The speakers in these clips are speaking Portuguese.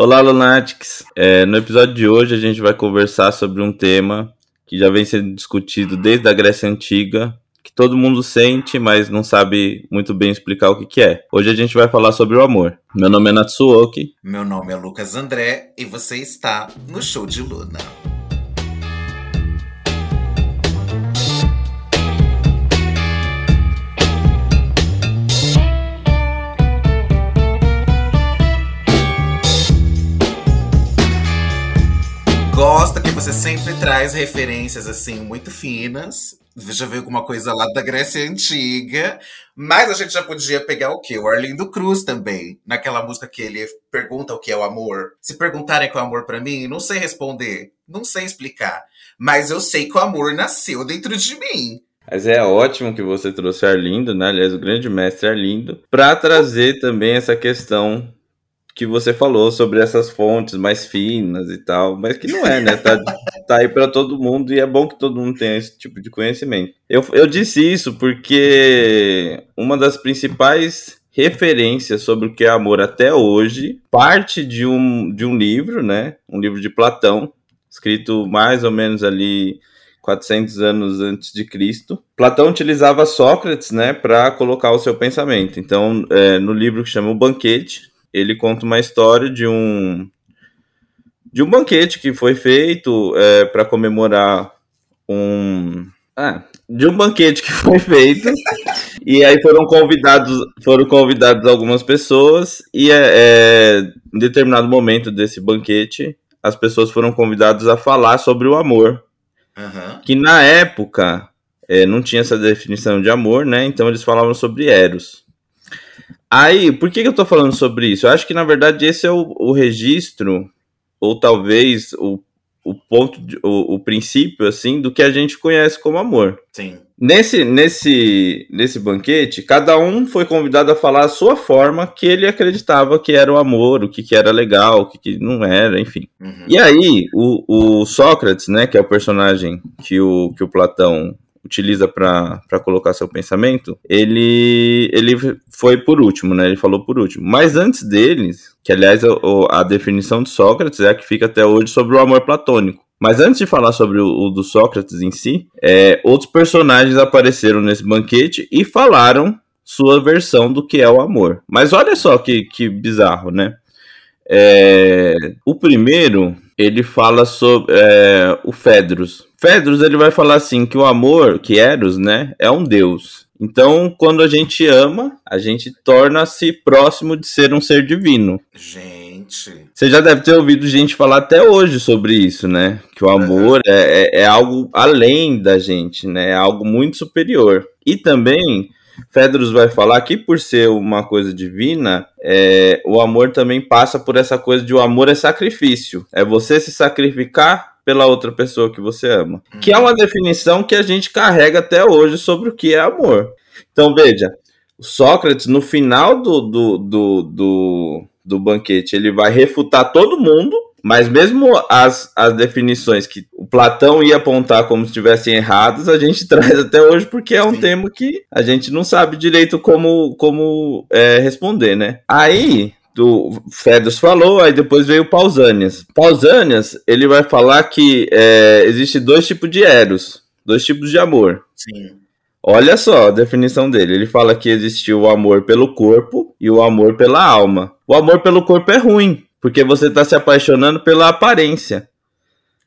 Olá, Lunatics. É, no episódio de hoje a gente vai conversar sobre um tema que já vem sendo discutido desde a Grécia Antiga, que todo mundo sente, mas não sabe muito bem explicar o que, que é. Hoje a gente vai falar sobre o amor. Meu nome é Natsuoki. Meu nome é Lucas André e você está no Show de Luna. Você sempre traz referências assim muito finas. Já veio alguma coisa lá da Grécia Antiga. Mas a gente já podia pegar o quê? O Arlindo Cruz também. Naquela música que ele pergunta o que é o amor. Se perguntarem qual é o amor para mim, não sei responder. Não sei explicar. Mas eu sei que o amor nasceu dentro de mim. Mas é ótimo que você trouxe Arlindo, né? Aliás, o grande mestre Arlindo, para trazer também essa questão que você falou sobre essas fontes mais finas e tal, mas que não é, né? Tá, tá aí para todo mundo e é bom que todo mundo tenha esse tipo de conhecimento. Eu, eu disse isso porque uma das principais referências sobre o que é amor até hoje parte de um, de um livro, né? Um livro de Platão, escrito mais ou menos ali 400 anos antes de Cristo. Platão utilizava Sócrates, né, para colocar o seu pensamento. Então, é, no livro que chama O Banquete, ele conta uma história de um de um banquete que foi feito é, para comemorar um ah, de um banquete que foi feito. E aí foram convidados foram convidados algumas pessoas e é, é, em determinado momento desse banquete as pessoas foram convidadas a falar sobre o amor. Uhum. que na época é, não tinha essa definição de amor né? Então eles falavam sobre eros Aí, por que, que eu tô falando sobre isso? Eu acho que, na verdade, esse é o, o registro, ou talvez o, o ponto, de, o, o princípio, assim, do que a gente conhece como amor. Sim. Nesse, nesse, nesse banquete, cada um foi convidado a falar a sua forma que ele acreditava que era o amor, o que, que era legal, o que, que não era, enfim. Uhum. E aí, o, o Sócrates, né, que é o personagem que o, que o Platão utiliza para colocar seu pensamento, ele, ele foi por último, né? Ele falou por último. Mas antes deles, que aliás a, a definição de Sócrates é a que fica até hoje sobre o amor platônico. Mas antes de falar sobre o, o do Sócrates em si, é, outros personagens apareceram nesse banquete e falaram sua versão do que é o amor. Mas olha só que, que bizarro, né? É, o primeiro, ele fala sobre é, o Fedros. Fedros, ele vai falar assim, que o amor, que Eros, né, é um deus. Então, quando a gente ama, a gente torna-se próximo de ser um ser divino. Gente. Você já deve ter ouvido gente falar até hoje sobre isso, né? Que o amor uhum. é, é, é algo além da gente, né? É algo muito superior. E também Fedros vai falar que por ser uma coisa divina, é, o amor também passa por essa coisa de o amor é sacrifício. É você se sacrificar pela outra pessoa que você ama. Que é uma definição que a gente carrega até hoje sobre o que é amor. Então veja, Sócrates, no final do, do, do, do, do banquete, ele vai refutar todo mundo mas mesmo as, as definições que Platão ia apontar como se estivessem erradas, a gente traz até hoje porque é um Sim. tema que a gente não sabe direito como, como é, responder, né? Aí, do Fedros falou, aí depois veio Pausanias. Pausanias, ele vai falar que é, existe dois tipos de eros, dois tipos de amor. Sim. Olha só a definição dele. Ele fala que existe o amor pelo corpo e o amor pela alma. O amor pelo corpo é ruim, porque você está se apaixonando pela aparência.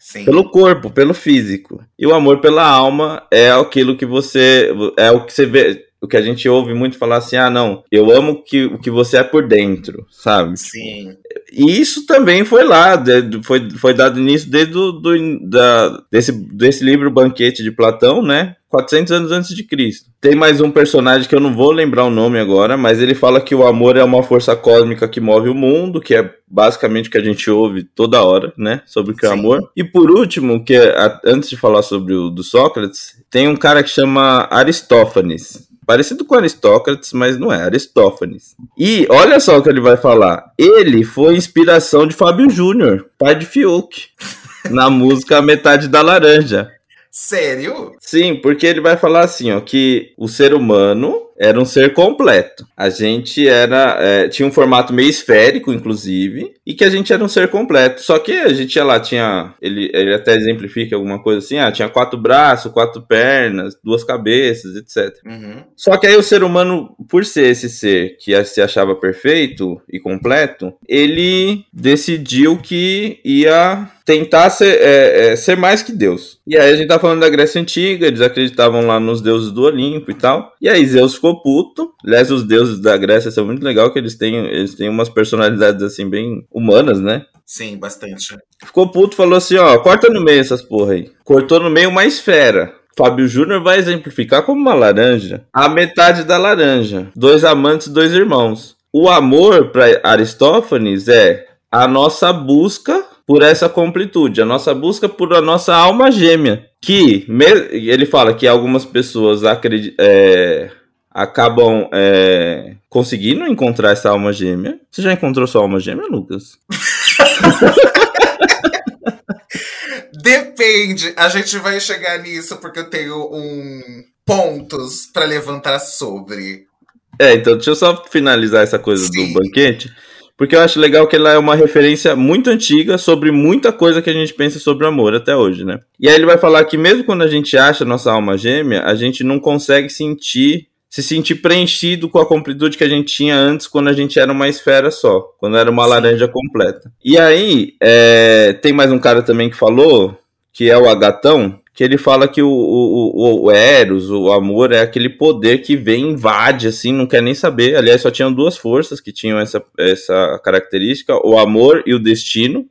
Sim. Pelo corpo, pelo físico. E o amor pela alma é aquilo que você. É o que você vê. O que a gente ouve muito falar assim: ah, não, eu amo que, o que você é por dentro, sabe? Sim. E isso também foi lá, foi, foi dado início desde do, do, da, desse, desse livro Banquete de Platão, né? 400 anos antes de Cristo. Tem mais um personagem que eu não vou lembrar o nome agora, mas ele fala que o amor é uma força cósmica que move o mundo, que é basicamente o que a gente ouve toda hora, né, sobre o que é amor. E por último, que é, antes de falar sobre o do Sócrates, tem um cara que chama Aristófanes. Parecido com Aristócrates, mas não é, Aristófanes. E olha só o que ele vai falar. Ele foi inspiração de Fábio Júnior, pai de Fiuk, na música Metade da Laranja. Sério? Sim, porque ele vai falar assim, ó, que o ser humano era um ser completo. A gente era. É, tinha um formato meio esférico, inclusive, e que a gente era um ser completo. Só que a gente tinha lá, tinha. Ele, ele até exemplifica alguma coisa assim: ah, tinha quatro braços, quatro pernas, duas cabeças, etc. Uhum. Só que aí o ser humano, por ser esse ser que se achava perfeito e completo, ele decidiu que ia tentar ser, é, é, ser mais que Deus. E aí a gente tá falando da Grécia Antiga, eles acreditavam lá nos deuses do Olimpo e tal. E aí Zeus ficou puto. Aliás, os deuses da Grécia são muito legal, que eles têm, eles têm umas personalidades assim bem humanas, né? Sim, bastante. Ficou puto, falou assim, ó, corta no meio essas porra aí. Cortou no meio uma esfera. Fábio Júnior vai exemplificar como uma laranja. A metade da laranja. Dois amantes, dois irmãos. O amor, para Aristófanes, é a nossa busca por essa completude, a nossa busca por a nossa alma gêmea. Que ele fala que algumas pessoas é, acabam é, conseguindo encontrar essa alma gêmea. Você já encontrou sua alma gêmea, Lucas? Depende. A gente vai chegar nisso porque eu tenho um pontos para levantar sobre. É, então deixa eu só finalizar essa coisa Sim. do banquete. Porque eu acho legal que ela é uma referência muito antiga sobre muita coisa que a gente pensa sobre amor até hoje, né? E aí ele vai falar que mesmo quando a gente acha nossa alma gêmea, a gente não consegue sentir se sentir preenchido com a completude que a gente tinha antes quando a gente era uma esfera só, quando era uma Sim. laranja completa. E aí, é, tem mais um cara também que falou, que é o Agatão, que ele fala que o, o, o, Eros, o amor, é aquele poder que vem, invade, assim, não quer nem saber. Aliás, só tinham duas forças que tinham essa, essa característica: o amor e o destino,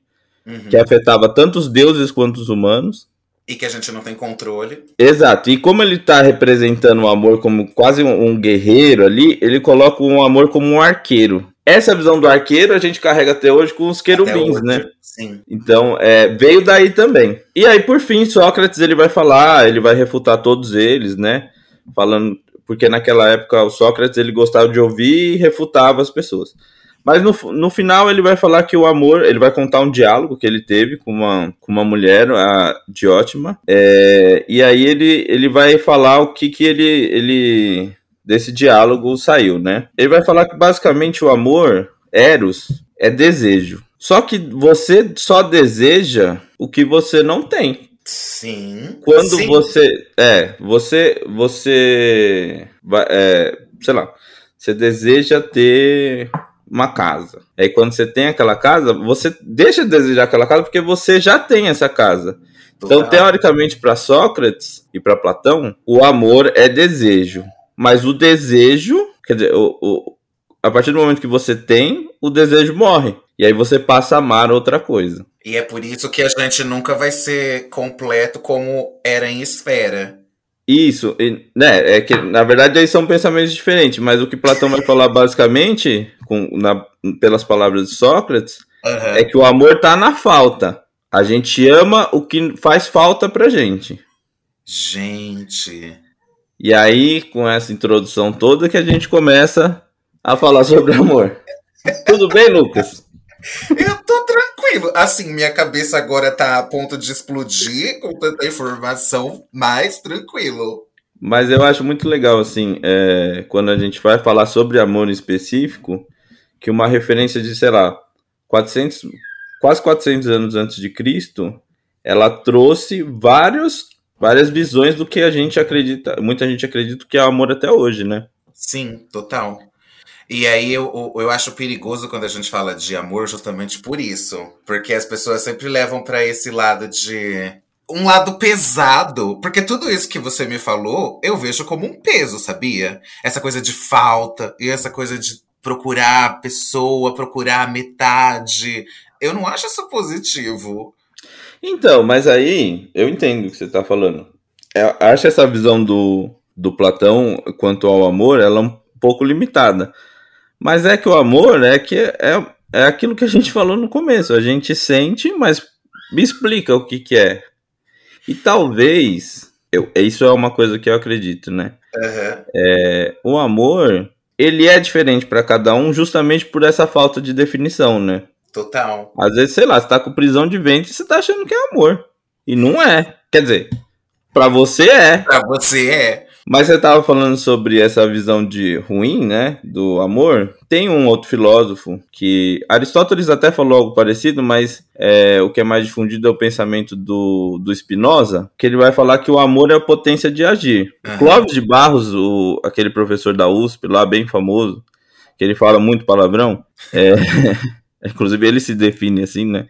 uhum. que afetava tanto os deuses quanto os humanos. E que a gente não tem controle. Exato. E como ele está representando o amor como quase um, guerreiro ali, ele coloca o amor como um arqueiro. Essa visão do arqueiro a gente carrega até hoje com os querubins, né? Sim. Então, é, veio daí também. E aí, por fim, Sócrates ele vai falar, ele vai refutar todos eles, né? Falando, porque naquela época o Sócrates ele gostava de ouvir e refutava as pessoas. Mas no, no final ele vai falar que o amor, ele vai contar um diálogo que ele teve com uma, com uma mulher, a Diótima, é, e aí ele, ele vai falar o que que ele, ele desse diálogo saiu, né? Ele vai falar que basicamente o amor, Eros, é desejo. Só que você só deseja o que você não tem. Sim. Quando sim. você. É, você. Você. É, sei lá. Você deseja ter uma casa. Aí quando você tem aquela casa, você deixa de desejar aquela casa porque você já tem essa casa. Então, teoricamente, para Sócrates e para Platão, o amor é desejo. Mas o desejo, quer dizer, o, o, a partir do momento que você tem, o desejo morre. E aí você passa a amar outra coisa. E é por isso que a gente nunca vai ser completo como era em esfera. Isso, né? É que na verdade aí são pensamentos diferentes, mas o que Platão vai falar basicamente, com, na, pelas palavras de Sócrates, uhum. é que o amor tá na falta. A gente ama o que faz falta pra gente. Gente. E aí, com essa introdução toda, que a gente começa a falar sobre amor. Tudo bem, Lucas? Eu tô tranquilo. Assim, minha cabeça agora tá a ponto de explodir com tanta informação, mas tranquilo. Mas eu acho muito legal, assim, é, quando a gente vai falar sobre amor em específico, que uma referência de, sei lá, 400, quase 400 anos antes de Cristo, ela trouxe vários, várias visões do que a gente acredita, muita gente acredita que é amor até hoje, né? Sim, total. E aí eu, eu acho perigoso quando a gente fala de amor justamente por isso. Porque as pessoas sempre levam para esse lado de. Um lado pesado. Porque tudo isso que você me falou, eu vejo como um peso, sabia? Essa coisa de falta e essa coisa de procurar a pessoa, procurar a metade. Eu não acho isso positivo. Então, mas aí eu entendo o que você está falando. Eu acho essa visão do, do Platão quanto ao amor, ela é um pouco limitada. Mas é que o amor é que é, é aquilo que a gente falou no começo. A gente sente, mas me explica o que, que é. E talvez, eu, isso é uma coisa que eu acredito, né? Uhum. É, o amor, ele é diferente para cada um justamente por essa falta de definição, né? Total. Às vezes, sei lá, você tá com prisão de ventre e você tá achando que é amor. E não é. Quer dizer, para você é. Para você é. Mas você estava falando sobre essa visão de ruim, né, do amor. Tem um outro filósofo que Aristóteles até falou algo parecido, mas é, o que é mais difundido é o pensamento do, do Spinoza, que ele vai falar que o amor é a potência de agir. Uhum. Clóvis de Barros, o, aquele professor da USP lá, bem famoso, que ele fala muito palavrão, é, inclusive ele se define assim, né?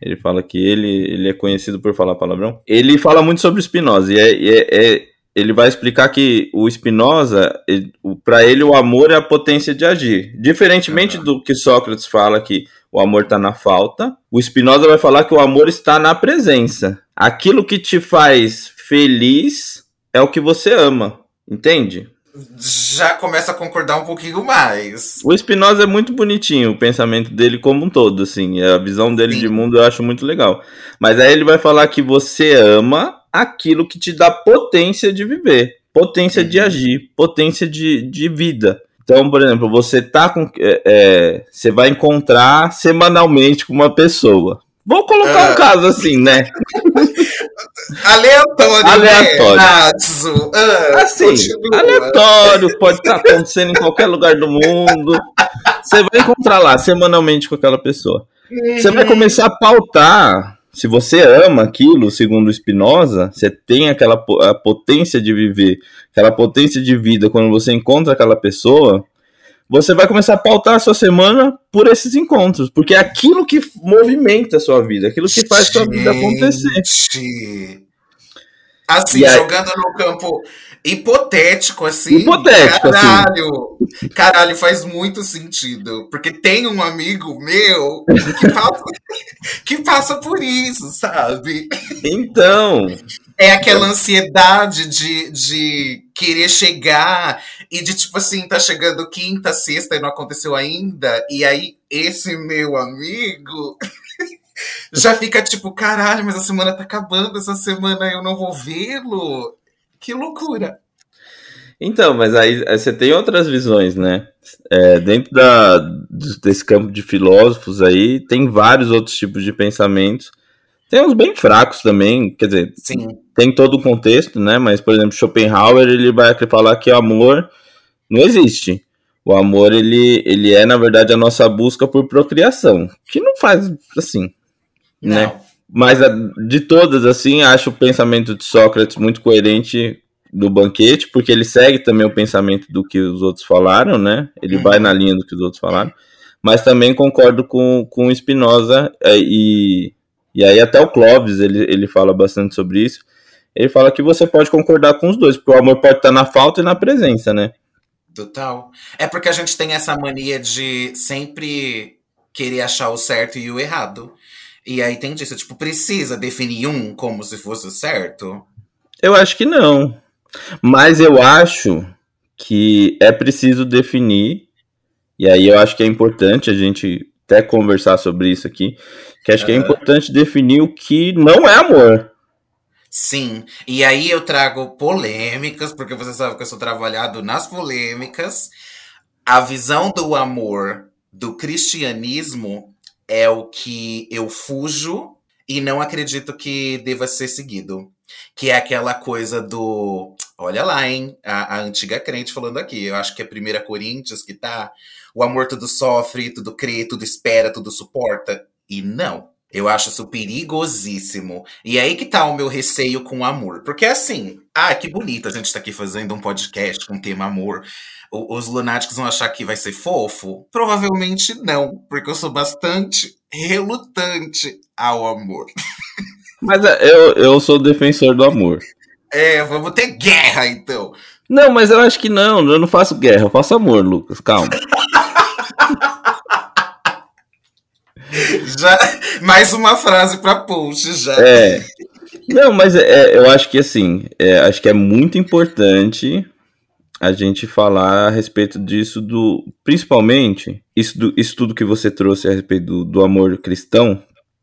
Ele fala que ele, ele é conhecido por falar palavrão. Ele fala muito sobre Spinoza, e é, é, é ele vai explicar que o Spinoza, para ele, o amor é a potência de agir. Diferentemente uhum. do que Sócrates fala que o amor está na falta, o Spinoza vai falar que o amor está na presença. Aquilo que te faz feliz é o que você ama, entende? Já começa a concordar um pouquinho mais. O Spinoza é muito bonitinho, o pensamento dele como um todo, assim, a visão dele Sim. de mundo eu acho muito legal. Mas aí ele vai falar que você ama aquilo que te dá potência de viver, potência de uhum. agir, potência de, de vida. Então, por exemplo, você tá com. É, é, você vai encontrar semanalmente com uma pessoa. Vou colocar um ah. caso assim, né? aleatório. Aleatório. Né? Uh, assim, continua. aleatório, pode estar acontecendo em qualquer lugar do mundo. Você vai encontrar lá semanalmente com aquela pessoa. Você vai uhum. começar a pautar se você ama aquilo, segundo Spinoza, você tem aquela a potência de viver, aquela potência de vida quando você encontra aquela pessoa, você vai começar a pautar a sua semana por esses encontros, porque é aquilo que movimenta a sua vida, aquilo que faz a sua vida acontecer. Assim, aí... jogando no campo hipotético, assim. Hipotético, assim. caralho, assim. Caralho, faz muito sentido. Porque tem um amigo meu que passa, que passa por isso, sabe? Então. É aquela ansiedade de, de querer chegar e de, tipo assim, tá chegando quinta, sexta e não aconteceu ainda. E aí, esse meu amigo já fica tipo, caralho, mas a semana tá acabando, essa semana eu não vou vê-lo. Que loucura! Então, mas aí, aí você tem outras visões, né? É, dentro da, desse campo de filósofos aí, tem vários outros tipos de pensamentos. Tem uns bem fracos também, quer dizer, Sim. tem todo o contexto, né? Mas, por exemplo, Schopenhauer, ele vai falar que o amor não existe. O amor, ele, ele é, na verdade, a nossa busca por procriação, que não faz, assim, não. né? Mas de todas, assim, acho o pensamento de Sócrates muito coerente do banquete, porque ele segue também o pensamento do que os outros falaram, né? Ele vai na linha do que os outros falaram. Mas também concordo com, com Spinoza é, e, e aí até o Clóvis ele, ele fala bastante sobre isso. Ele fala que você pode concordar com os dois, porque o amor pode estar na falta e na presença, né? Total. É porque a gente tem essa mania de sempre querer achar o certo e o errado. E aí tem disso, tipo, precisa definir um como se fosse o certo? Eu acho que não. Mas eu acho que é preciso definir, e aí eu acho que é importante a gente até conversar sobre isso aqui, que acho que é importante definir o que não é amor. Sim, e aí eu trago polêmicas, porque você sabe que eu sou trabalhado nas polêmicas. A visão do amor do cristianismo é o que eu fujo e não acredito que deva ser seguido. Que é aquela coisa do. Olha lá, hein? A, a antiga crente falando aqui. Eu acho que é 1 Coríntios que tá. O amor tudo sofre, tudo crê, tudo espera, tudo suporta. E não. Eu acho isso perigosíssimo. E aí que tá o meu receio com o amor. Porque assim, ah, que bonito a gente tá aqui fazendo um podcast com tema amor os lunáticos vão achar que vai ser fofo? Provavelmente não, porque eu sou bastante relutante ao amor. Mas é, eu, eu sou defensor do amor. É, vamos ter guerra então. Não, mas eu acho que não, eu não faço guerra, eu faço amor, Lucas, calma. já, mais uma frase para post já. É. Não, mas é, eu acho que assim, é, acho que é muito importante a gente falar a respeito disso do. Principalmente, isso, do, isso tudo que você trouxe a respeito do, do amor cristão.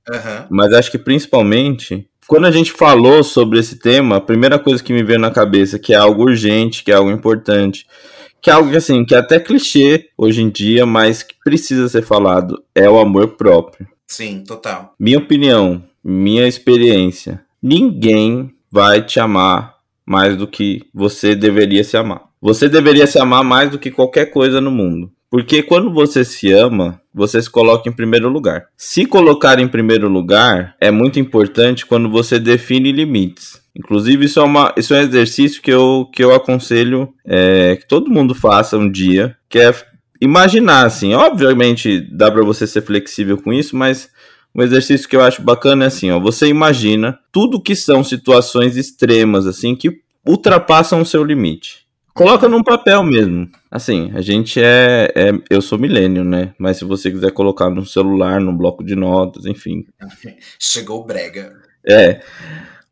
Uhum. Mas acho que principalmente, quando a gente falou sobre esse tema, a primeira coisa que me veio na cabeça, que é algo urgente, que é algo importante, que é algo que assim, que é até clichê hoje em dia, mas que precisa ser falado, é o amor próprio. Sim, total. Minha opinião, minha experiência, ninguém vai te amar mais do que você deveria se amar. Você deveria se amar mais do que qualquer coisa no mundo. Porque quando você se ama, você se coloca em primeiro lugar. Se colocar em primeiro lugar é muito importante quando você define limites. Inclusive, isso é, uma, isso é um exercício que eu, que eu aconselho é, que todo mundo faça um dia, que é imaginar, assim. Obviamente, dá para você ser flexível com isso, mas um exercício que eu acho bacana é assim, ó. Você imagina tudo que são situações extremas, assim, que ultrapassam o seu limite. Coloca num papel mesmo. Assim, a gente é, é, Eu sou milênio, né? Mas se você quiser colocar no celular, no bloco de notas, enfim. Chegou o brega. É.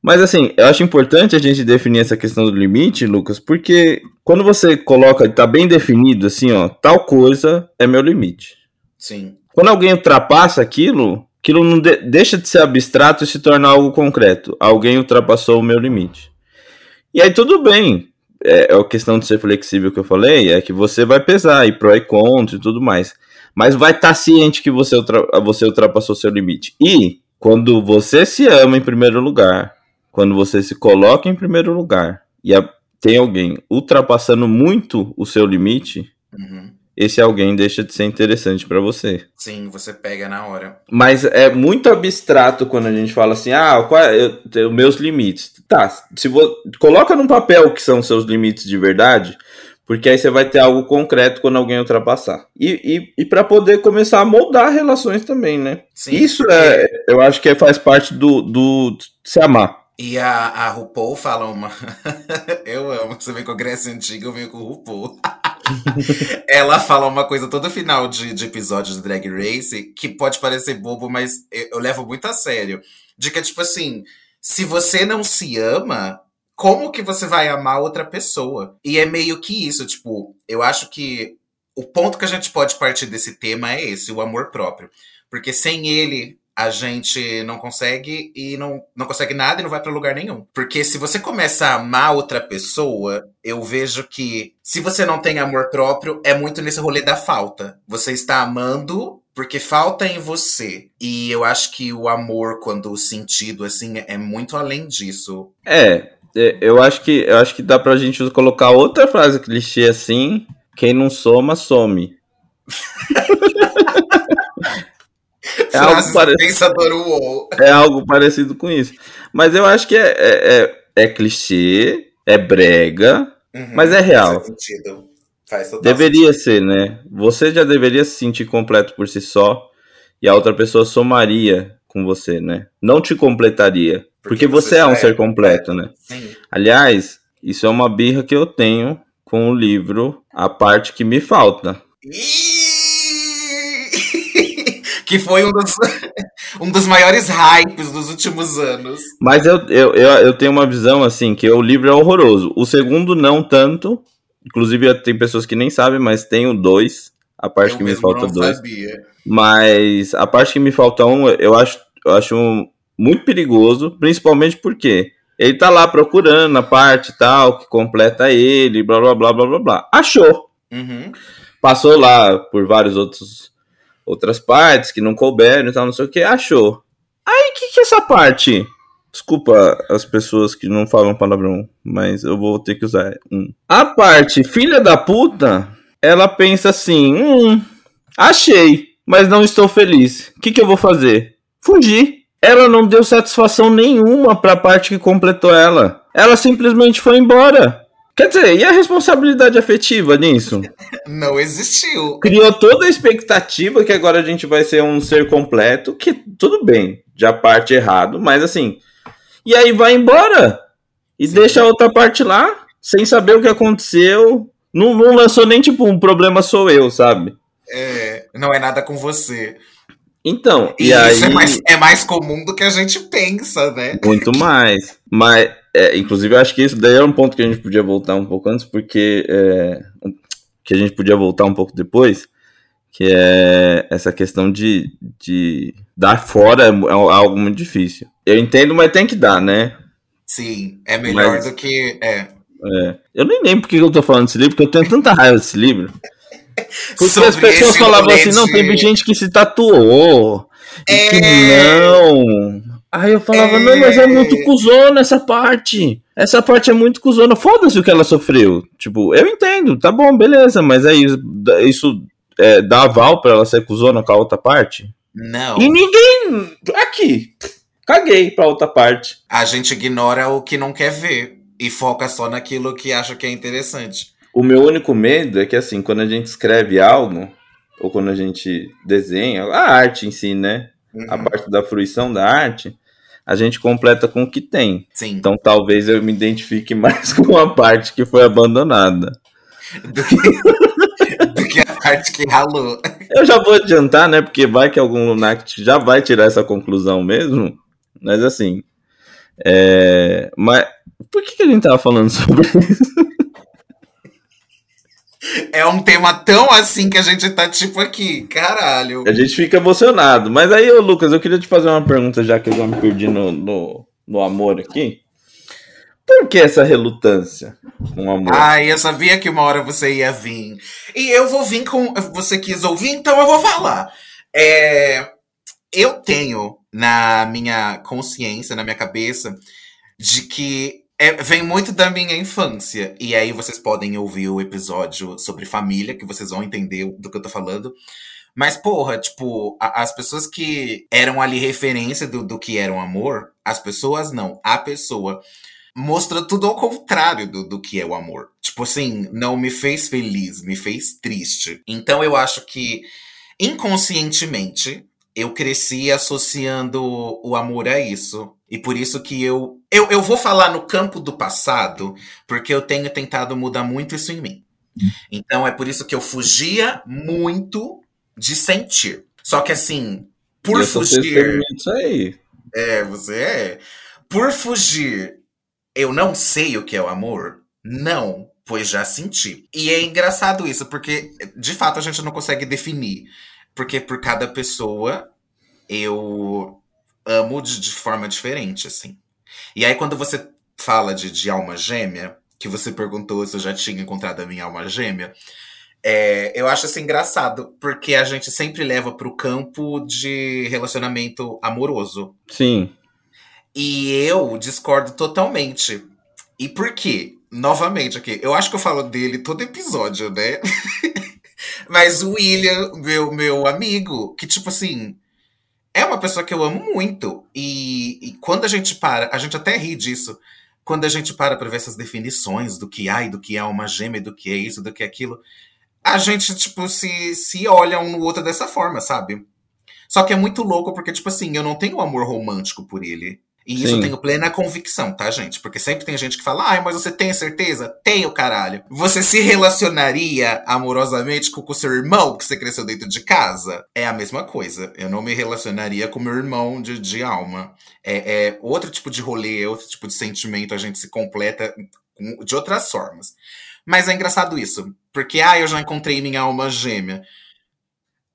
Mas assim, eu acho importante a gente definir essa questão do limite, Lucas, porque quando você coloca, tá bem definido, assim, ó, tal coisa é meu limite. Sim. Quando alguém ultrapassa aquilo, aquilo não de deixa de ser abstrato e se torna algo concreto. Alguém ultrapassou o meu limite. E aí tudo bem é, é a questão de ser flexível que eu falei, é que você vai pesar e pró e contra e tudo mais. Mas vai estar tá ciente que você, ultra, você ultrapassou seu limite. E quando você se ama em primeiro lugar, quando você se coloca em primeiro lugar e a, tem alguém ultrapassando muito o seu limite, uhum esse alguém deixa de ser interessante para você. Sim, você pega na hora. Mas é muito abstrato quando a gente fala assim, ah, qual é, eu, meus limites. Tá, se vo, coloca num papel que são seus limites de verdade, porque aí você vai ter algo concreto quando alguém ultrapassar. E, e, e para poder começar a moldar relações também, né? Sim, Isso porque... é, eu acho que faz parte do, do se amar. E a, a RuPaul fala uma. eu amo, você vem com a Grécia Antiga, eu venho com o RuPaul. ela fala uma coisa todo final de, de episódio de Drag Race que pode parecer bobo, mas eu, eu levo muito a sério. De que é tipo assim: se você não se ama, como que você vai amar outra pessoa? E é meio que isso, tipo, eu acho que o ponto que a gente pode partir desse tema é esse, o amor próprio. Porque sem ele, a gente não consegue e não, não consegue nada e não vai para lugar nenhum. Porque se você começa a amar outra pessoa, eu vejo que se você não tem amor próprio, é muito nesse rolê da falta. Você está amando porque falta em você. E eu acho que o amor, quando o sentido assim, é muito além disso. É, é, eu acho que eu acho que dá pra gente colocar outra frase clichê assim, quem não soma some. é algo parecido. É algo parecido com isso. Mas eu acho que é, é, é, é clichê, é brega, uhum, mas é real. Faz sentido. Faz deveria sentido. ser, né? Você já deveria se sentir completo por si só e a outra pessoa somaria com você, né? Não te completaria. Porque, porque você, você, é um é ser completo, né? Sim. Aliás, isso é uma birra que eu tenho com o livro A Parte Que Me Falta. Ih! Que foi um dos, um dos maiores hypes dos últimos anos. Mas eu, eu, eu, eu, tenho uma visão assim, que o livro é horroroso. O segundo, não tanto. Inclusive, tem pessoas que nem sabem, mas tem o dois. A parte eu que me falta dois. Sabia. Mas a parte que me falta um, eu acho, eu acho muito perigoso, principalmente porque ele tá lá procurando a parte tal, que completa ele, blá blá blá blá blá blá. Achou. Uhum. Passou lá por vários outros outras partes que não couberam e tal, não sei o que, achou. Aí, o que, que é essa parte? Desculpa as pessoas que não falam palavrão, mas eu vou ter que usar um. A parte filha da puta, ela pensa assim: hum, achei, mas não estou feliz. O que, que eu vou fazer? Fugir. Ela não deu satisfação nenhuma para a parte que completou ela. Ela simplesmente foi embora. Quer dizer, e a responsabilidade afetiva nisso? Não existiu. Criou toda a expectativa que agora a gente vai ser um ser completo, que tudo bem, já parte errado, mas assim. E aí vai embora. E Sim. deixa a outra parte lá, sem saber o que aconteceu. Não, não lançou nem tipo um problema sou eu, sabe? É, não é nada com você. Então, e, e aí... isso é mais, é mais comum do que a gente pensa, né? Muito mais. Mas, é, inclusive, eu acho que isso daí é um ponto que a gente podia voltar um pouco antes, porque é, que a gente podia voltar um pouco depois, que é essa questão de, de dar fora é, é algo muito difícil. Eu entendo, mas tem que dar, né? Sim, é melhor mas, do que. É. é. Eu nem lembro porque eu tô falando desse livro, porque eu tenho tanta raiva desse livro. Porque Sobre as pessoas falavam assim, não, teve gente que se tatuou. É... E que não. Aí eu falava, é... não, mas é muito cuzão nessa parte. Essa parte é muito cuzona. Foda-se o que ela sofreu. Tipo, eu entendo, tá bom, beleza, mas aí isso é, dá aval pra ela ser cuzona com a outra parte? Não. E ninguém. Aqui. Caguei pra outra parte. A gente ignora o que não quer ver e foca só naquilo que acha que é interessante. O meu único medo é que, assim, quando a gente escreve algo, ou quando a gente desenha, a arte em si, né? Uhum. A parte da fruição da arte, a gente completa com o que tem. Sim. Então talvez eu me identifique mais com a parte que foi abandonada. Do que, do que a parte que ralou. Eu já vou adiantar, né? Porque vai que algum Lunatic já vai tirar essa conclusão mesmo. Mas assim. É... Mas por que, que a gente tava falando sobre isso? É um tema tão assim que a gente tá tipo aqui, caralho. A gente fica emocionado. Mas aí, ô, Lucas, eu queria te fazer uma pergunta, já que eu já me perdi no, no, no amor aqui. Por que essa relutância com amor? Ah, eu sabia que uma hora você ia vir. E eu vou vir com. Você quis ouvir, então eu vou falar. É, eu tenho na minha consciência, na minha cabeça, de que é, vem muito da minha infância. E aí vocês podem ouvir o episódio sobre família, que vocês vão entender do que eu tô falando. Mas, porra, tipo, a, as pessoas que eram ali referência do, do que era um amor, as pessoas não, a pessoa mostra tudo ao contrário do, do que é o amor. Tipo assim, não me fez feliz, me fez triste. Então eu acho que inconscientemente eu cresci associando o amor a isso. E por isso que eu, eu. Eu vou falar no campo do passado, porque eu tenho tentado mudar muito isso em mim. Então é por isso que eu fugia muito de sentir. Só que assim, por eu fugir. Isso aí. É, você é. Por fugir, eu não sei o que é o amor? Não, pois já senti. E é engraçado isso, porque de fato a gente não consegue definir. Porque por cada pessoa eu amo de, de forma diferente, assim. E aí, quando você fala de, de alma gêmea, que você perguntou se eu já tinha encontrado a minha alma gêmea, é, eu acho assim engraçado, porque a gente sempre leva para o campo de relacionamento amoroso. Sim. E eu discordo totalmente. E por quê? Novamente aqui, eu acho que eu falo dele todo episódio, né? Mas o William, meu, meu amigo, que tipo assim, é uma pessoa que eu amo muito. E, e, quando a gente para, a gente até ri disso. Quando a gente para para ver essas definições do que há e do que é uma gêmea, do que é isso, do que é aquilo, a gente, tipo, se, se olha um no outro dessa forma, sabe? Só que é muito louco porque, tipo assim, eu não tenho amor romântico por ele. E isso Sim. eu tenho plena convicção, tá, gente? Porque sempre tem gente que fala, ai, mas você tem certeza? Tenho, caralho. Você se relacionaria amorosamente com o seu irmão que você cresceu dentro de casa? É a mesma coisa. Eu não me relacionaria com meu irmão de, de alma. É, é outro tipo de rolê, é outro tipo de sentimento, a gente se completa de outras formas. Mas é engraçado isso. Porque, ah, eu já encontrei minha alma gêmea.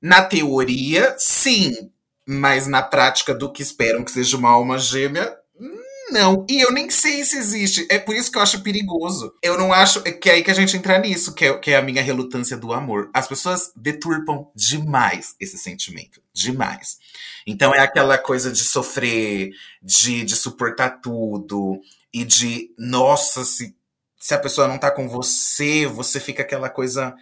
Na teoria, sim mas na prática do que esperam que seja uma alma gêmea, não. E eu nem sei se existe. É por isso que eu acho perigoso. Eu não acho. É que é aí que a gente entra nisso, que é, que é a minha relutância do amor. As pessoas deturpam demais esse sentimento. Demais. Então é aquela coisa de sofrer, de, de suportar tudo, e de, nossa, se, se a pessoa não tá com você, você fica aquela coisa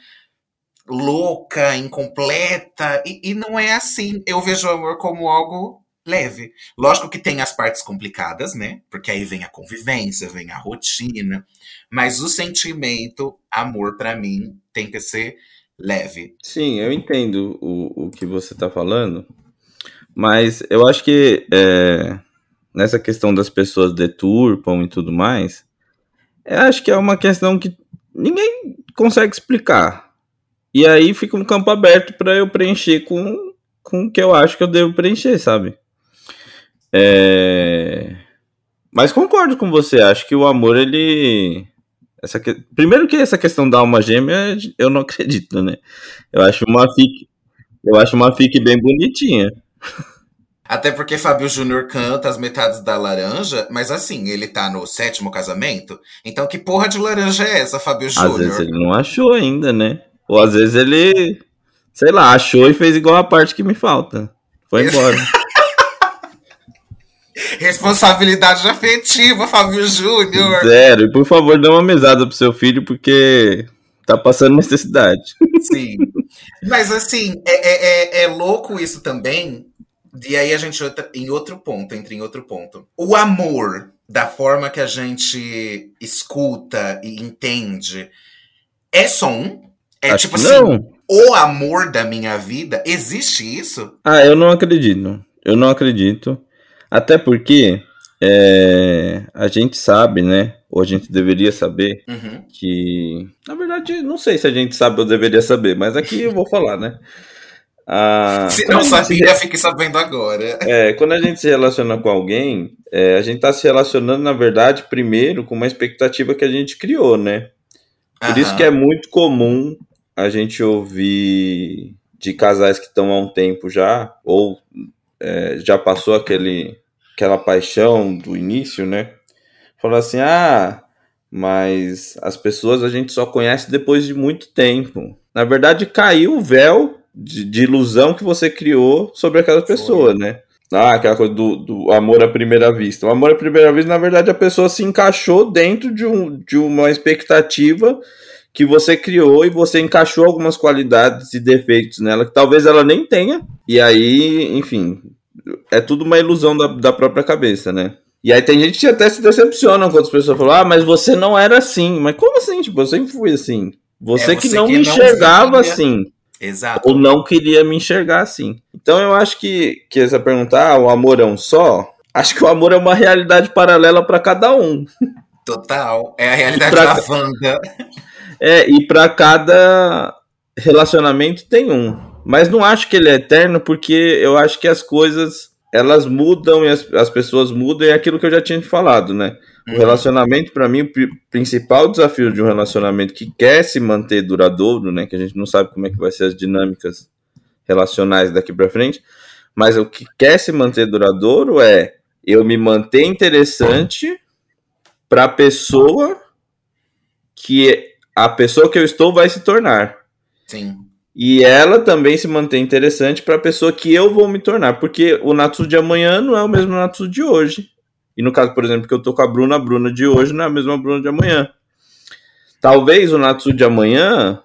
louca, incompleta, e, e não é assim. Eu vejo o amor como algo leve. Lógico que tem as partes complicadas, né? Porque aí vem a convivência, vem a rotina. Mas o sentimento, amor, para mim, tem que ser leve. Sim, eu entendo o, o que você tá falando. Mas eu acho que é, nessa questão das pessoas deturpam e tudo mais, eu acho que é uma questão que ninguém consegue explicar. E aí fica um campo aberto para eu preencher com, com o que eu acho que eu devo preencher, sabe? É... Mas concordo com você, acho que o amor, ele. Essa que... Primeiro que essa questão da alma gêmea, eu não acredito, né? Eu acho uma fic. Eu acho uma fic bem bonitinha. Até porque Fábio Júnior canta as metades da laranja, mas assim, ele tá no sétimo casamento. Então que porra de laranja é essa, Fábio Júnior? Às vezes ele não achou ainda, né? Ou às vezes ele, sei lá, achou e fez igual a parte que me falta. Foi embora. Responsabilidade afetiva, Fábio Júnior. Zero. E por favor, dê uma mesada pro seu filho, porque tá passando necessidade. Sim. Mas assim, é, é, é, é louco isso também. E aí a gente entra em outro ponto, entra em outro ponto. O amor, da forma que a gente escuta e entende, é só um? É Acho tipo assim, não. o amor da minha vida? Existe isso? Ah, eu não acredito. Eu não acredito. Até porque é, a gente sabe, né? Ou a gente deveria saber Uhum. que. Na verdade, não sei se a gente sabe ou deveria saber, mas aqui eu vou falar, né? Ah, Se não a gente sabia, fique sabendo agora. É, quando a gente se relaciona com alguém, é, a gente está se relacionando, na verdade, primeiro com uma expectativa que a gente criou, né? Por isso que é muito comum a gente ouvir de casais que estão há um tempo já, ou é, já passou aquele, aquela paixão do início, né? Falar assim, ah, mas as pessoas a gente só conhece depois de muito tempo. Na verdade, caiu o véu de, de ilusão que você criou sobre aquela pessoa, né? Ah, aquela coisa do, do amor à primeira vista. O amor à primeira vista, na verdade, a pessoa se encaixou dentro de, um, de uma expectativa que você criou e você encaixou algumas qualidades e defeitos nela que talvez ela nem tenha. E aí, enfim, é tudo uma ilusão da, da própria cabeça, né? E aí tem gente que até se decepciona quando as pessoas falam, ah, mas você não era assim. Mas como assim? Tipo, eu sempre fui assim. Você, É, que você não que me não enxergava assim Exato. ou não queria me enxergar assim. Então eu acho que, que essa pergunta, ah, o amor é um só? Acho que o amor é uma realidade paralela para cada um. Total. É a realidade Pra- da Wanda. É, e para cada relacionamento tem um. Mas não acho que ele é eterno, porque eu acho que as coisas elas mudam e as, as pessoas mudam, e é aquilo que eu já tinha te falado, né? O Uhum. relacionamento, para mim, o pri- principal desafio de um relacionamento que quer se manter duradouro, né? Que a gente não sabe como é que vai ser as dinâmicas relacionais daqui para frente, mas o que quer se manter duradouro é eu me manter interessante para a pessoa que a pessoa que eu estou vai se tornar. Sim. E ela também se mantém interessante para a pessoa que eu vou me tornar, porque o Natsu de amanhã não é o mesmo Natsu de hoje. E no caso, por exemplo, que eu tô com a Bruna, a Bruna de hoje não é a mesma Bruna de amanhã. Talvez o Natsu de amanhã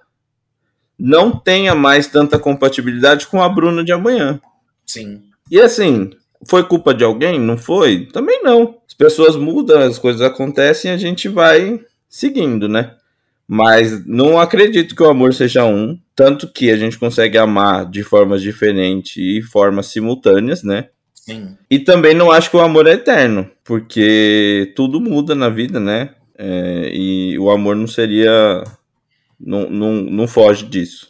não tenha mais tanta compatibilidade com a Bruna de amanhã. Sim. E assim, foi culpa de alguém? Não foi? Também não. As pessoas mudam, as coisas acontecem e a gente vai seguindo, né? Mas não acredito que o amor seja um, tanto que a gente consegue amar de formas diferentes e formas simultâneas, né? Sim. E também não acho que o amor é eterno, porque tudo muda na vida, né? É, e o amor não seria. Não, não, não foge disso.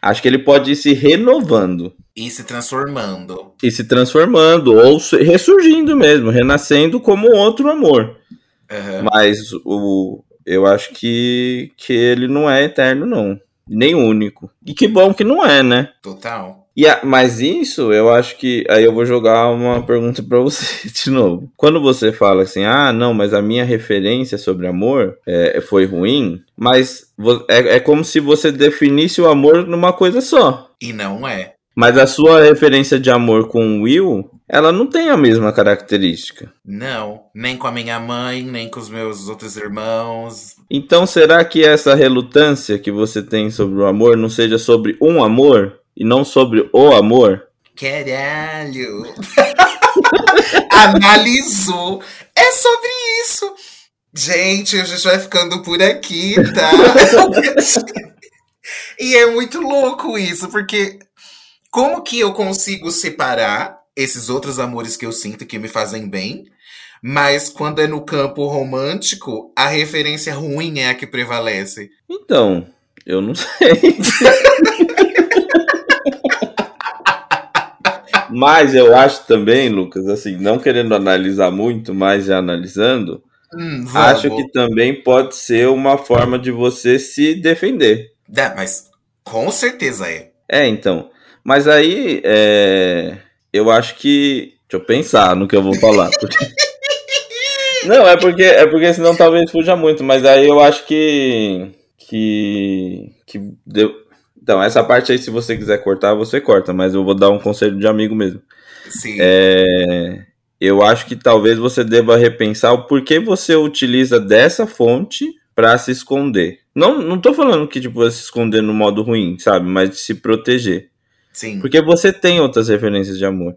Acho que ele pode ir se renovando E se transformando. e se transformando, ou se- ressurgindo mesmo, renascendo como outro amor. Aham. Mas o, eu acho que, que ele não é eterno, não. Nem único. E que bom que não é, né? Total. E a- mas isso, eu acho que. Aí eu vou jogar uma pergunta pra você de novo. Quando você fala assim, ah, não, mas a minha referência sobre amor é, foi ruim, mas é, é como se você definisse o amor numa coisa só. E não é. Mas a sua referência de amor com o Will, ela não tem a mesma característica. Não. Nem com a minha mãe, nem com os meus outros irmãos. Então, será que essa relutância que você tem sobre o amor não seja sobre um amor e não sobre o amor? Caralho! Analisou. É sobre isso. Gente, a gente vai ficando por aqui, tá? e é muito louco isso, porque como que eu consigo separar esses outros amores que eu sinto que me fazem bem, mas quando é no campo romântico, a referência ruim é a que prevalece? Então, eu não sei. Mas eu acho também, Lucas, assim, não querendo analisar muito, mas já analisando, Hum, acho que também pode ser uma forma de você se defender. Dá, mas com certeza é. É, então. Mas aí, é, eu acho que. Deixa eu pensar no que eu vou falar. Não, é porque, é porque senão talvez fuja muito, mas aí eu acho que. Que. que deu- Então, essa parte aí, se você quiser cortar, você corta, mas eu vou dar um conselho de amigo mesmo. Sim. É, eu acho que talvez você deva repensar o porquê você utiliza dessa fonte para se esconder. Não, não tô falando que tipo se esconder no modo ruim, sabe, mas de se proteger. Sim. Porque você tem outras referências de amor.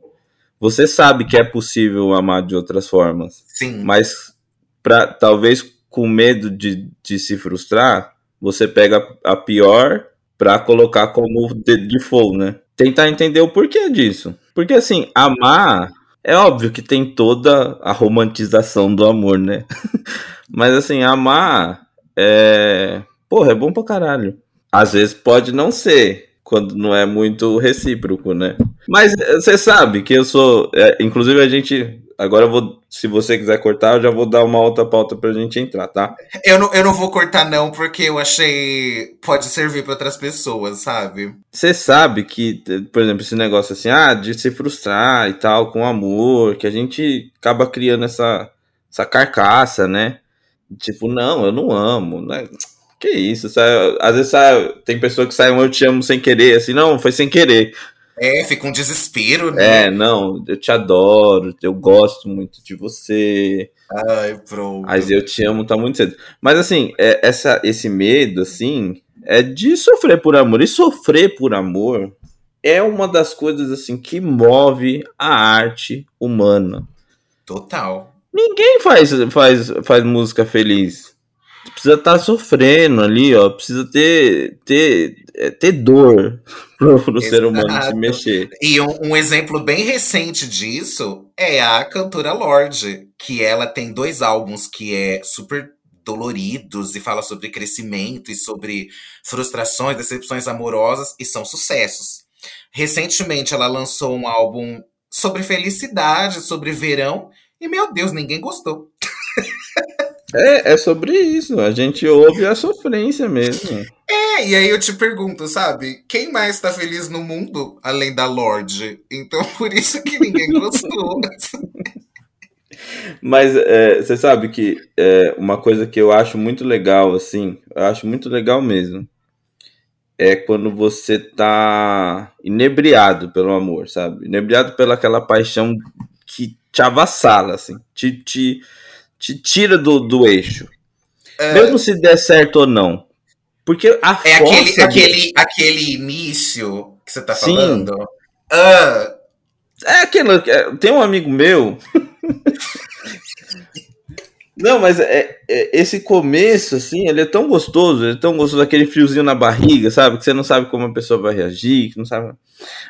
Você sabe que é possível amar de outras formas. Sim. Mas pra, talvez com medo de, de se frustrar, você pega a pior para colocar como de default, né? Tentar entender o porquê disso. Porque assim, amar é óbvio que tem toda a romantização do amor, né? Mas assim, amar é. Porra, é bom pra caralho. Às vezes pode não ser, quando não é muito recíproco, né? Mas você sabe que eu sou. É, inclusive, a gente. Agora eu vou. Se você quiser cortar, eu já vou dar uma outra pauta pra gente entrar, tá? Eu não, eu não vou cortar, não, porque eu achei. Pode servir para outras pessoas, sabe? Você sabe que, por exemplo, esse negócio assim, ah, de se frustrar e tal, com amor, que a gente acaba criando essa, essa carcaça, né? Tipo, não, eu não amo, né? Que isso, sabe? às vezes sabe, tem pessoa que sai um eu te amo sem querer, assim, não, foi sem querer. É, fica um desespero, né? É, não, eu te adoro, eu gosto muito de você. Ai, pronto. Mas eu te amo, tá muito cedo. Mas assim, é, essa, esse medo, assim, é de sofrer por amor. E sofrer por amor é uma das coisas, assim, que move a arte humana. Total. Ninguém faz, faz, faz música feliz. Precisa estar tá sofrendo ali, ó. Precisa ter, ter, é, ter dor pro, pro ser humano se mexer. E um, um, exemplo bem recente disso é a cantora Lorde, que ela tem dois álbuns que é super doloridos e fala sobre crescimento e sobre frustrações, decepções amorosas e são sucessos. Recentemente ela lançou um álbum sobre felicidade, sobre verão e meu Deus, ninguém gostou. É, é sobre isso. A gente ouve a sofrência mesmo. É, e aí eu te pergunto, sabe? Quem mais tá feliz no mundo além da Lorde? Então por isso que ninguém gostou. Mas é, você sabe que é, uma coisa que eu acho muito legal, assim, eu acho muito legal mesmo, é quando você tá inebriado pelo amor, sabe? Inebriado pelaquela paixão que te avassala, assim, te, te, te tira do, do eixo. É... Mesmo se der certo ou não. Porque a É aquele, de... aquele, aquele início que você tá falando. Uh... É aquele. É, tem um amigo meu. Não, mas é, é, esse começo, assim, ele é tão gostoso, ele é tão gostoso, aquele friozinho na barriga, sabe? Que você não sabe como a pessoa vai reagir, que não sabe.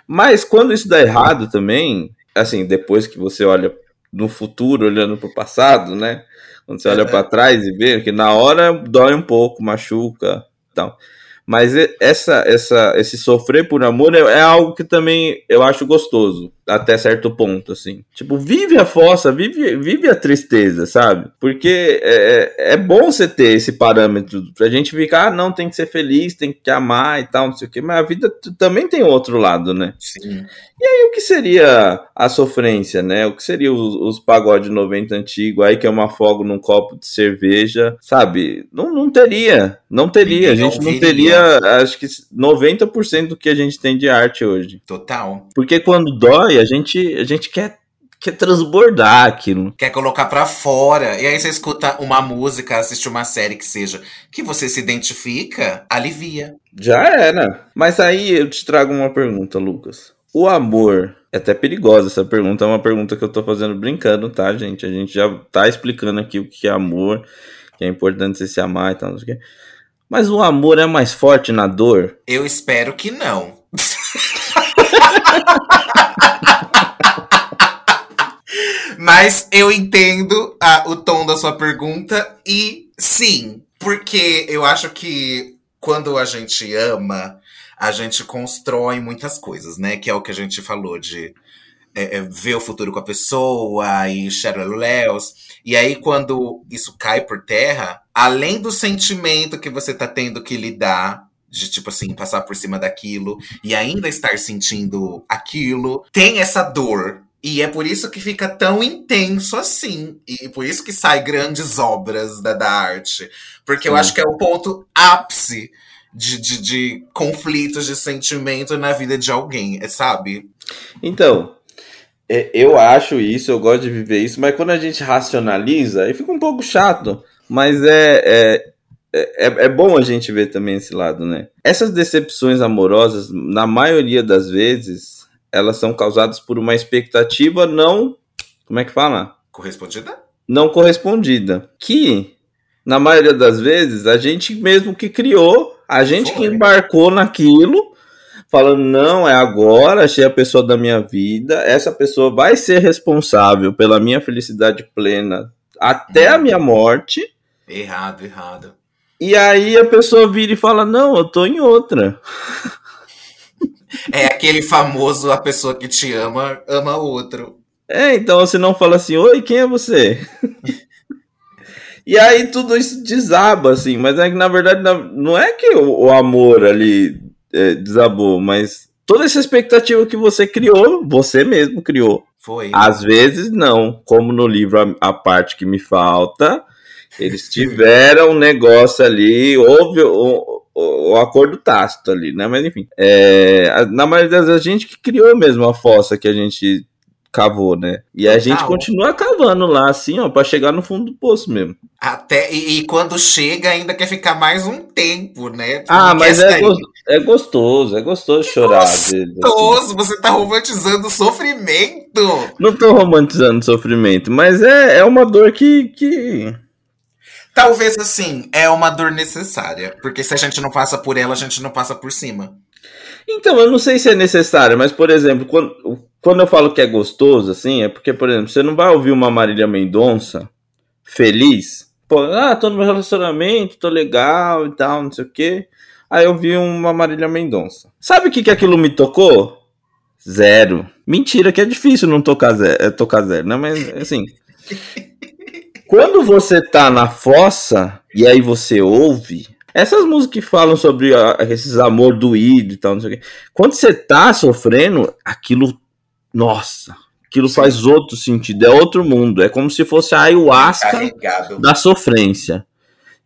Mas quando isso dá errado também, assim, depois que você olha no futuro, olhando para o passado, né? Quando você olha é. para trás e vê que na hora dói um pouco, machuca, tal. Mas essa, essa, esse sofrer por amor é, é, algo que também eu acho gostoso, até certo ponto, assim. Tipo, vive a fossa, vive, vive a tristeza, sabe? Porque é, é, é bom você ter esse parâmetro pra gente ficar, ah, não, tem que ser feliz, tem que amar e tal, não sei o quê, mas a vida também tem outro lado, né? Sim. E aí, o que seria a sofrência, né? O que seria os, os pagode 90 antigo aí, que é uma fogo num copo de cerveja, sabe? Não, não teria, não teria. A gente não teria, acho que 90% do que a gente tem de arte hoje. Total. Porque quando dói, a gente, a gente quer quer transbordar aquilo. Quer colocar para fora. E aí você escuta uma música, assiste uma série que seja, que você se identifica, alivia. Já era. Mas aí eu te trago uma pergunta, Lucas. O amor, é até perigosa essa pergunta, é uma pergunta que eu tô fazendo brincando, tá, gente? A gente já tá explicando aqui o que é amor, que é importante você se amar e tal, não sei o quê. Mas o amor é mais forte na dor? Eu espero que não. Mas eu entendo a, o tom da sua pergunta e sim, porque eu acho que quando a gente ama, a gente constrói muitas coisas, né? Que é o que a gente falou de é, é, ver o futuro com a pessoa e Léus. E aí, quando isso cai por terra, além do sentimento que você tá tendo que lidar, de tipo assim, passar por cima daquilo e ainda estar sentindo aquilo, tem essa dor. E é por isso que fica tão intenso assim. E por isso que sai grandes obras da, da arte. Porque Sim. eu acho que é o ponto ápice de, de, de conflitos de sentimento na vida de alguém, é, sabe? Então, É, eu acho isso, eu gosto de viver isso, mas quando a gente racionaliza, aí fica um pouco chato. Mas é, é, é, é, bom a gente ver também esse lado, né? Essas decepções amorosas, na maioria das vezes, elas são causadas por uma expectativa não. Como é que fala? Correspondida? Não correspondida. Que, na maioria das vezes, a gente mesmo que criou, a gente Foi. que embarcou naquilo falando: não, é agora, achei a pessoa da minha vida, essa pessoa vai ser responsável pela minha felicidade plena até a minha morte. Errado, errado. E aí a pessoa vira e fala: não, eu tô em outra. É aquele famoso a pessoa que te ama, ama outro. É, então você não fala assim, oi, quem é você? e aí tudo isso desaba, assim, mas é que na verdade não é que o, amor ali é, desabou, mas toda essa expectativa que você criou, você mesmo criou. Foi. Às vezes não, como no livro a, a parte que me falta, eles tiveram um negócio ali, houve o, o, o, acordo tácito ali, né? Mas enfim, é, na maioria das vezes a gente que criou mesmo a fossa que a gente cavou, né? E a gente continua cavando lá, assim, ó, para chegar no fundo do poço mesmo. Até, e, e, quando chega, ainda quer ficar mais um tempo, né? ah, mas é, go é, gostoso, é gostoso chorar. Gostoso, assim. você tá romantizando o sofrimento. Não tô romantizando o sofrimento, mas é, é uma dor que, que. Talvez assim, é uma dor necessária. Porque se a gente não passa por ela, a gente não passa por cima. Então, eu não sei se é necessário, mas, por exemplo, quando, quando eu falo que é gostoso, assim, é porque, por exemplo, você não vai ouvir uma Marília Mendonça feliz. Pô, ah, tô no meu relacionamento, tô legal e tal, não sei o quê. Aí eu vi uma Marília Mendonça. Sabe o que, que aquilo me tocou? Zero. Mentira, que é difícil não tocar zero, é, tocar zero, né? Mas, assim. quando você tá na fossa e aí você ouve, essas músicas que falam sobre uh, esses amor doído e tal, não sei o quê. Quando você tá sofrendo, aquilo. Nossa, aquilo Sim. faz outro sentido, é outro mundo. É como se fosse a ayahuasca Carregado. da sofrência.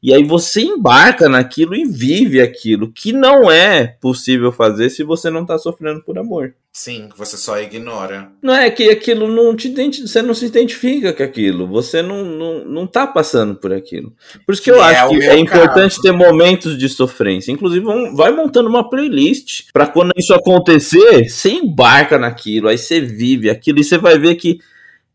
E aí você embarca naquilo e vive aquilo, que não é possível fazer se você não tá sofrendo por amor. Sim, você só ignora. Não é que aquilo não te você não se identifica com aquilo, você não, não, não tá passando por aquilo. Por isso que, que eu é acho que é importante caso. ter momentos de sofrência. Inclusive, vai montando uma playlist para quando isso acontecer, você embarca naquilo, aí você vive aquilo e você vai ver que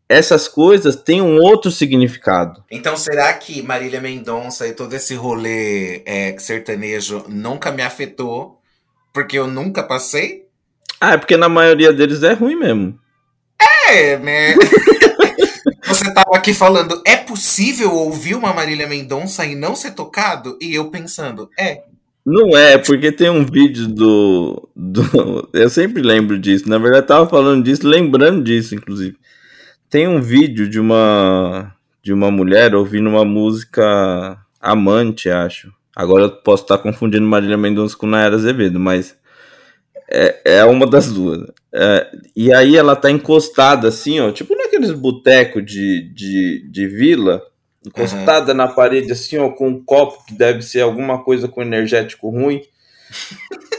essas coisas têm um outro significado. Então, será que Marília Mendonça e todo esse rolê é, sertanejo nunca me afetou porque eu nunca passei? Ah, é porque na maioria deles é ruim mesmo. É, né? Você tava aqui falando, é possível ouvir uma Marília Mendonça e não ser tocado? E eu pensando, é. Não é, porque tem um vídeo do, do. Eu sempre lembro disso. Na verdade, eu tava falando disso, lembrando disso, inclusive tem um vídeo de uma de uma mulher ouvindo uma música amante, acho. Agora eu posso estar confundindo Marília Mendonça com Nayara Azevedo, mas é, é uma das duas. É, e aí ela tá encostada assim, ó, tipo naqueles botecos de, de, de vila, encostada uhum. na parede assim, ó, com um copo que deve ser alguma coisa com energético ruim.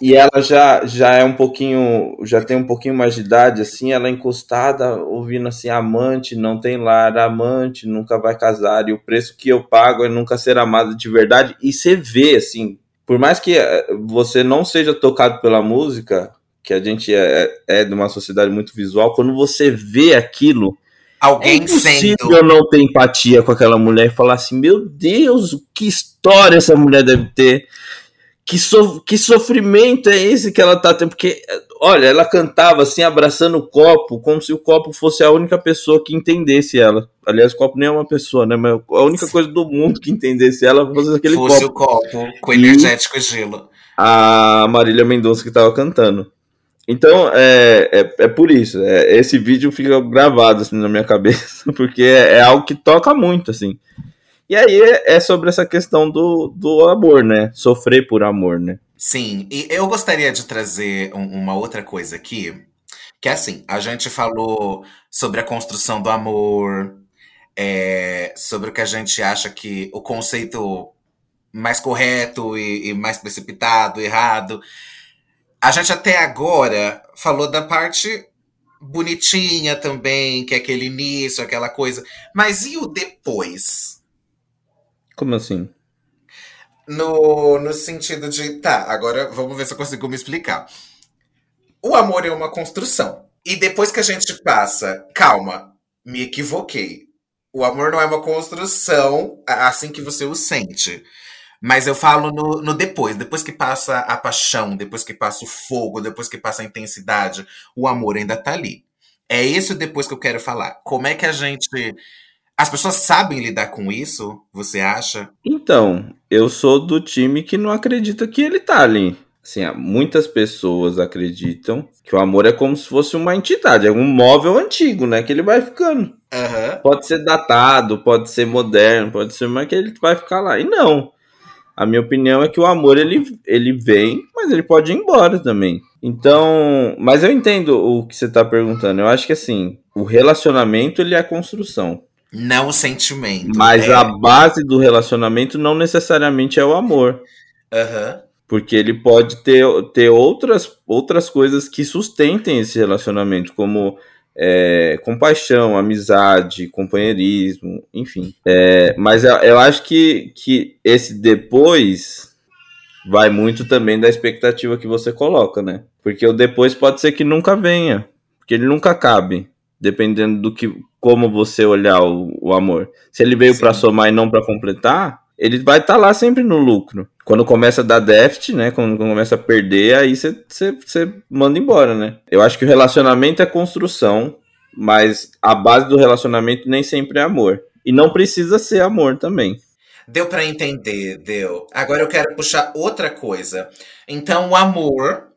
E ela já, já é um pouquinho, já tem um pouquinho mais de idade, assim, ela é encostada, ouvindo assim, amante, não tem lar, amante, nunca vai casar, e o preço que eu pago é nunca ser amada de verdade. E você vê, assim, por mais que eh, você não seja tocado pela música, que a gente é, é de uma sociedade muito visual, quando você vê aquilo, Alguém é sendo. não ter empatia com aquela mulher e falar assim: meu Deus, que história essa mulher deve ter que, so, que sofrimento é esse que ela tá tendo? Porque, olha, ela cantava assim, abraçando o copo, como se o copo fosse a única pessoa que entendesse ela. Aliás, o copo nem é uma pessoa, né? Mas a única coisa do mundo que entendesse ela fosse aquele fosse copo. Fosse o copo, com energético e gelo. A Marília Mendonça que tava cantando. Então, é, é, é por isso. É, esse vídeo fica gravado assim na minha cabeça, porque é, é algo que toca muito, assim. E aí é, sobre essa questão do, do amor, né? Sofrer por amor, né? Sim, e eu gostaria de trazer um, uma outra coisa aqui, que é assim, a gente falou sobre a construção do amor, é, sobre o que a gente acha que o conceito mais correto e, e mais precipitado, errado. A gente até agora falou da parte bonitinha também, que é aquele início, aquela coisa. Mas e o depois? Como assim? No, no sentido de, tá, agora vamos ver se eu consigo me explicar. O amor é uma construção. E depois que a gente passa, calma, me equivoquei. O amor não é uma construção assim que você o sente. Mas eu falo no, no, depois, depois que passa a paixão, depois que passa o fogo, depois que passa a intensidade, o amor ainda tá ali. É esse o depois que eu quero falar. Como é que a gente. As pessoas sabem lidar com isso, você acha? Então, eu sou do time que não acredita que ele tá ali. Assim, muitas pessoas acreditam que o amor é como se fosse uma entidade, é um móvel antigo, né? Que ele vai ficando. Uhum. Pode ser datado, pode ser moderno, pode ser, mas que ele vai ficar lá. E não. A minha opinião é que o amor ele, ele vem, mas ele pode ir embora também. Então, mas eu entendo o que você está perguntando. Eu acho que assim, o relacionamento ele é a construção. Não o sentimento. Mas é... a base do relacionamento não necessariamente é o amor. Uhum. Porque ele pode ter, ter outras, outras coisas que sustentem esse relacionamento, como é, compaixão, amizade, companheirismo, enfim. É, mas eu, eu, acho que, que esse depois vai muito também da expectativa que você coloca, né? Porque o depois pode ser que nunca venha, porque ele nunca cabe, dependendo do que como você olhar o, o amor. Se ele veio para somar e não para completar, ele vai estar tá lá sempre no lucro. Quando começa a dar déficit, né? Quando começa a perder, aí você manda embora, né? Eu acho que o relacionamento é construção, mas a base do relacionamento nem sempre é amor. E não precisa ser amor também. Deu para entender, deu. Agora eu quero puxar outra coisa. Então, o amor.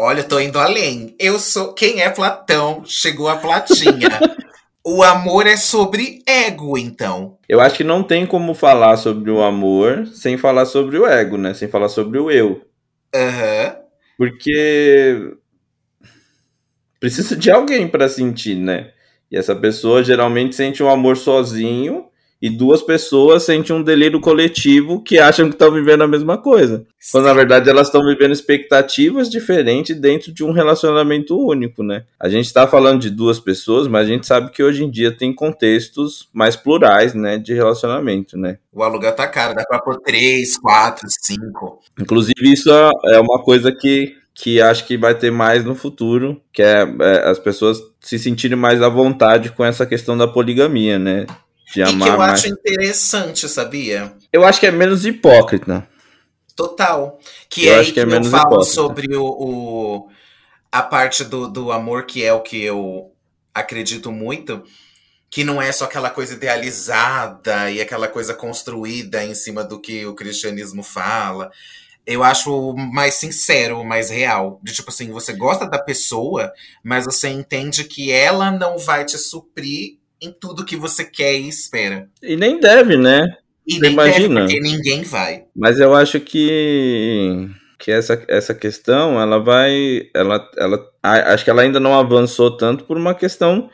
Olha, eu tô indo além. Eu sou. Quem é Platão? Chegou a Platinha. O amor é sobre ego, então. Eu acho que não tem como falar sobre o amor sem falar sobre o ego, né? Sem falar sobre o eu. Aham. Uhum. Porque precisa de alguém para sentir, né? E essa pessoa geralmente sente um amor sozinho e duas pessoas sentem um delírio coletivo que acham que estão vivendo a mesma coisa. Quando na verdade elas estão vivendo expectativas diferentes dentro de um relacionamento único, né? A gente está falando de duas pessoas, mas a gente sabe que hoje em dia tem contextos mais plurais, né, de relacionamento, né? O aluguel tá caro, dá para pôr três, quatro, cinco. Inclusive isso é uma coisa que que acho que vai ter mais no futuro, que é, é as pessoas se sentirem mais à vontade com essa questão da poligamia, né? De amar e que eu mais. acho interessante, sabia? Eu acho que é menos hipócrita. Total. Que eu é aí que, que é eu falo hipócrita. sobre o, o, a parte do, do amor, que é o que eu acredito muito, que não é só aquela coisa idealizada e aquela coisa construída em cima do que o cristianismo fala. Eu acho mais sincero, mais real. De tipo assim, você gosta da pessoa, mas você entende que ela não vai te suprir em tudo que você quer e espera. E nem deve, né? E você nem imagina. deve, porque ninguém vai. Mas eu acho que que essa, essa questão ela vai ela, ela acho que ela ainda não avançou tanto por uma questão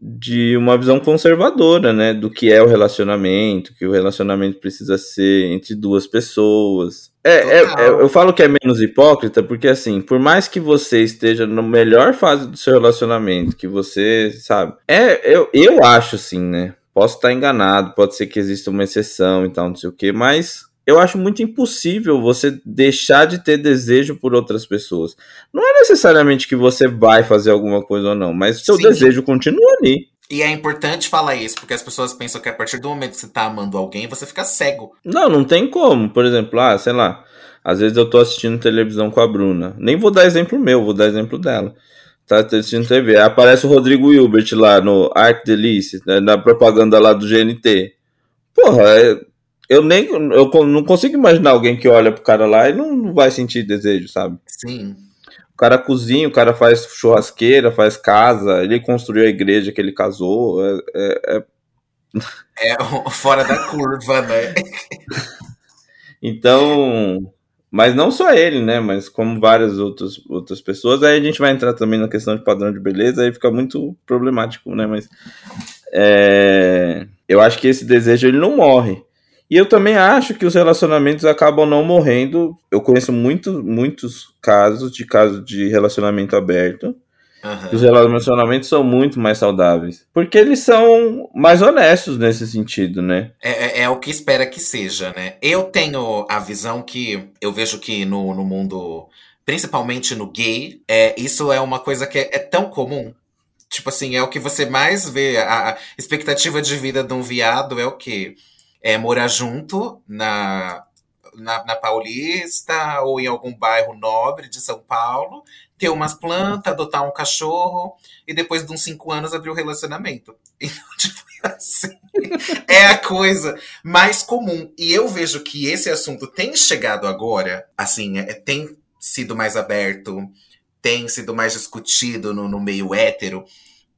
de uma visão conservadora, né, do que é o relacionamento, que o relacionamento precisa ser entre duas pessoas. É, é, é, eu falo que é menos hipócrita porque assim, por mais que você esteja na melhor fase do seu relacionamento, que você sabe, é, eu, eu acho assim, né? Posso estar enganado, pode ser que exista uma exceção e tal, não sei o que, mas eu acho muito impossível você deixar de ter desejo por outras pessoas. Não é necessariamente que você vai fazer alguma coisa ou não, mas seu Sim. desejo continua ali. E é importante falar isso, porque as pessoas pensam que a partir do momento que você tá amando alguém, você fica cego. Não, não tem como. Por exemplo, ah, sei lá, às vezes eu tô assistindo televisão com a Bruna. Nem vou dar exemplo meu, vou dar exemplo dela. Tá assistindo TV. Aparece o Rodrigo Hilbert lá no Art Delice, né, na propaganda lá do GNT. Porra, é, eu nem eu não consigo imaginar alguém que olha pro cara lá e não, não vai sentir desejo, sabe? Sim. O cara cozinha, o cara faz churrasqueira, faz casa, ele construiu a igreja que ele casou. É, é, é... é fora da curva, né? então, mas não só ele, né? Mas como várias outras, outras pessoas. Aí a gente vai entrar também na questão de padrão de beleza, aí fica muito problemático, né? Mas é... eu acho que esse desejo ele não morre. E eu também acho que os relacionamentos acabam não morrendo. Eu conheço muito, muitos casos de casos de relacionamento aberto Uhum. Os relacionamentos são muito mais saudáveis. Porque eles são mais honestos nesse sentido, né? É, é, é, o que espera que seja, né? Eu tenho a visão que eu vejo que no, no mundo, principalmente no gay, é, isso é uma coisa que é, é tão comum. Tipo assim, é o que você mais vê. A, a expectativa de vida de um viado é o quê? É morar junto na, na, na, Paulista ou em algum bairro nobre de São Paulo, ter umas plantas, adotar um cachorro e depois de uns cinco anos abrir o um relacionamento. Então, tipo, assim, é a coisa mais comum. E eu vejo que esse assunto tem chegado agora, assim, é, tem sido mais aberto, tem sido mais discutido no, no meio hétero.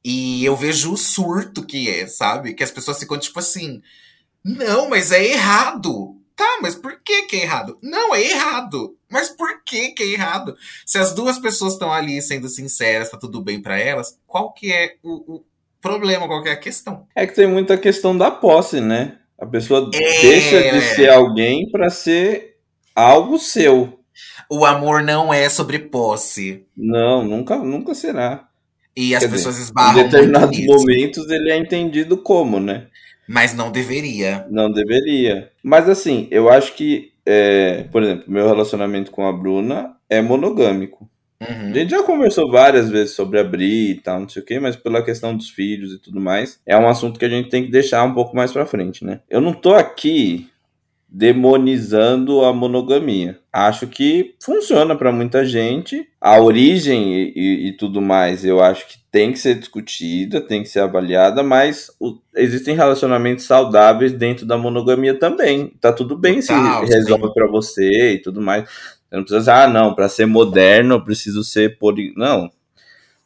E eu vejo o surto que é, sabe? Que as pessoas ficam tipo assim. Não, mas é errado. Tá, mas por que, que é errado? Não, é errado. Mas por que, que é errado? Se as duas pessoas estão ali sendo sinceras, tá tudo bem para elas, qual que é o, o, problema, qual que é a questão? É que tem muita questão da posse, né? A pessoa é... deixa de ser alguém para ser algo seu. O amor não é sobre posse. Não, nunca, nunca será. E as Quer pessoas dizer, esbarram. Em determinados momentos ele é entendido como, né? Mas não deveria. Não deveria. Mas assim, eu acho que, é, por exemplo, meu relacionamento com a Bruna é monogâmico. Uhum. A gente já conversou várias vezes sobre abrir e tal, não sei o quê, mas pela questão dos filhos e tudo mais, é um assunto que a gente tem que deixar um pouco mais pra frente, né? Eu não tô aqui demonizando a monogamia. Acho que funciona para muita gente. A origem e, e, e, tudo mais, eu acho que tem que ser discutida, tem que ser avaliada, mas o, existem relacionamentos saudáveis dentro da monogamia também. Tá tudo bem se resolve para você e tudo mais. Você não precisa, ah, não, para ser moderno eu preciso ser poli... Não,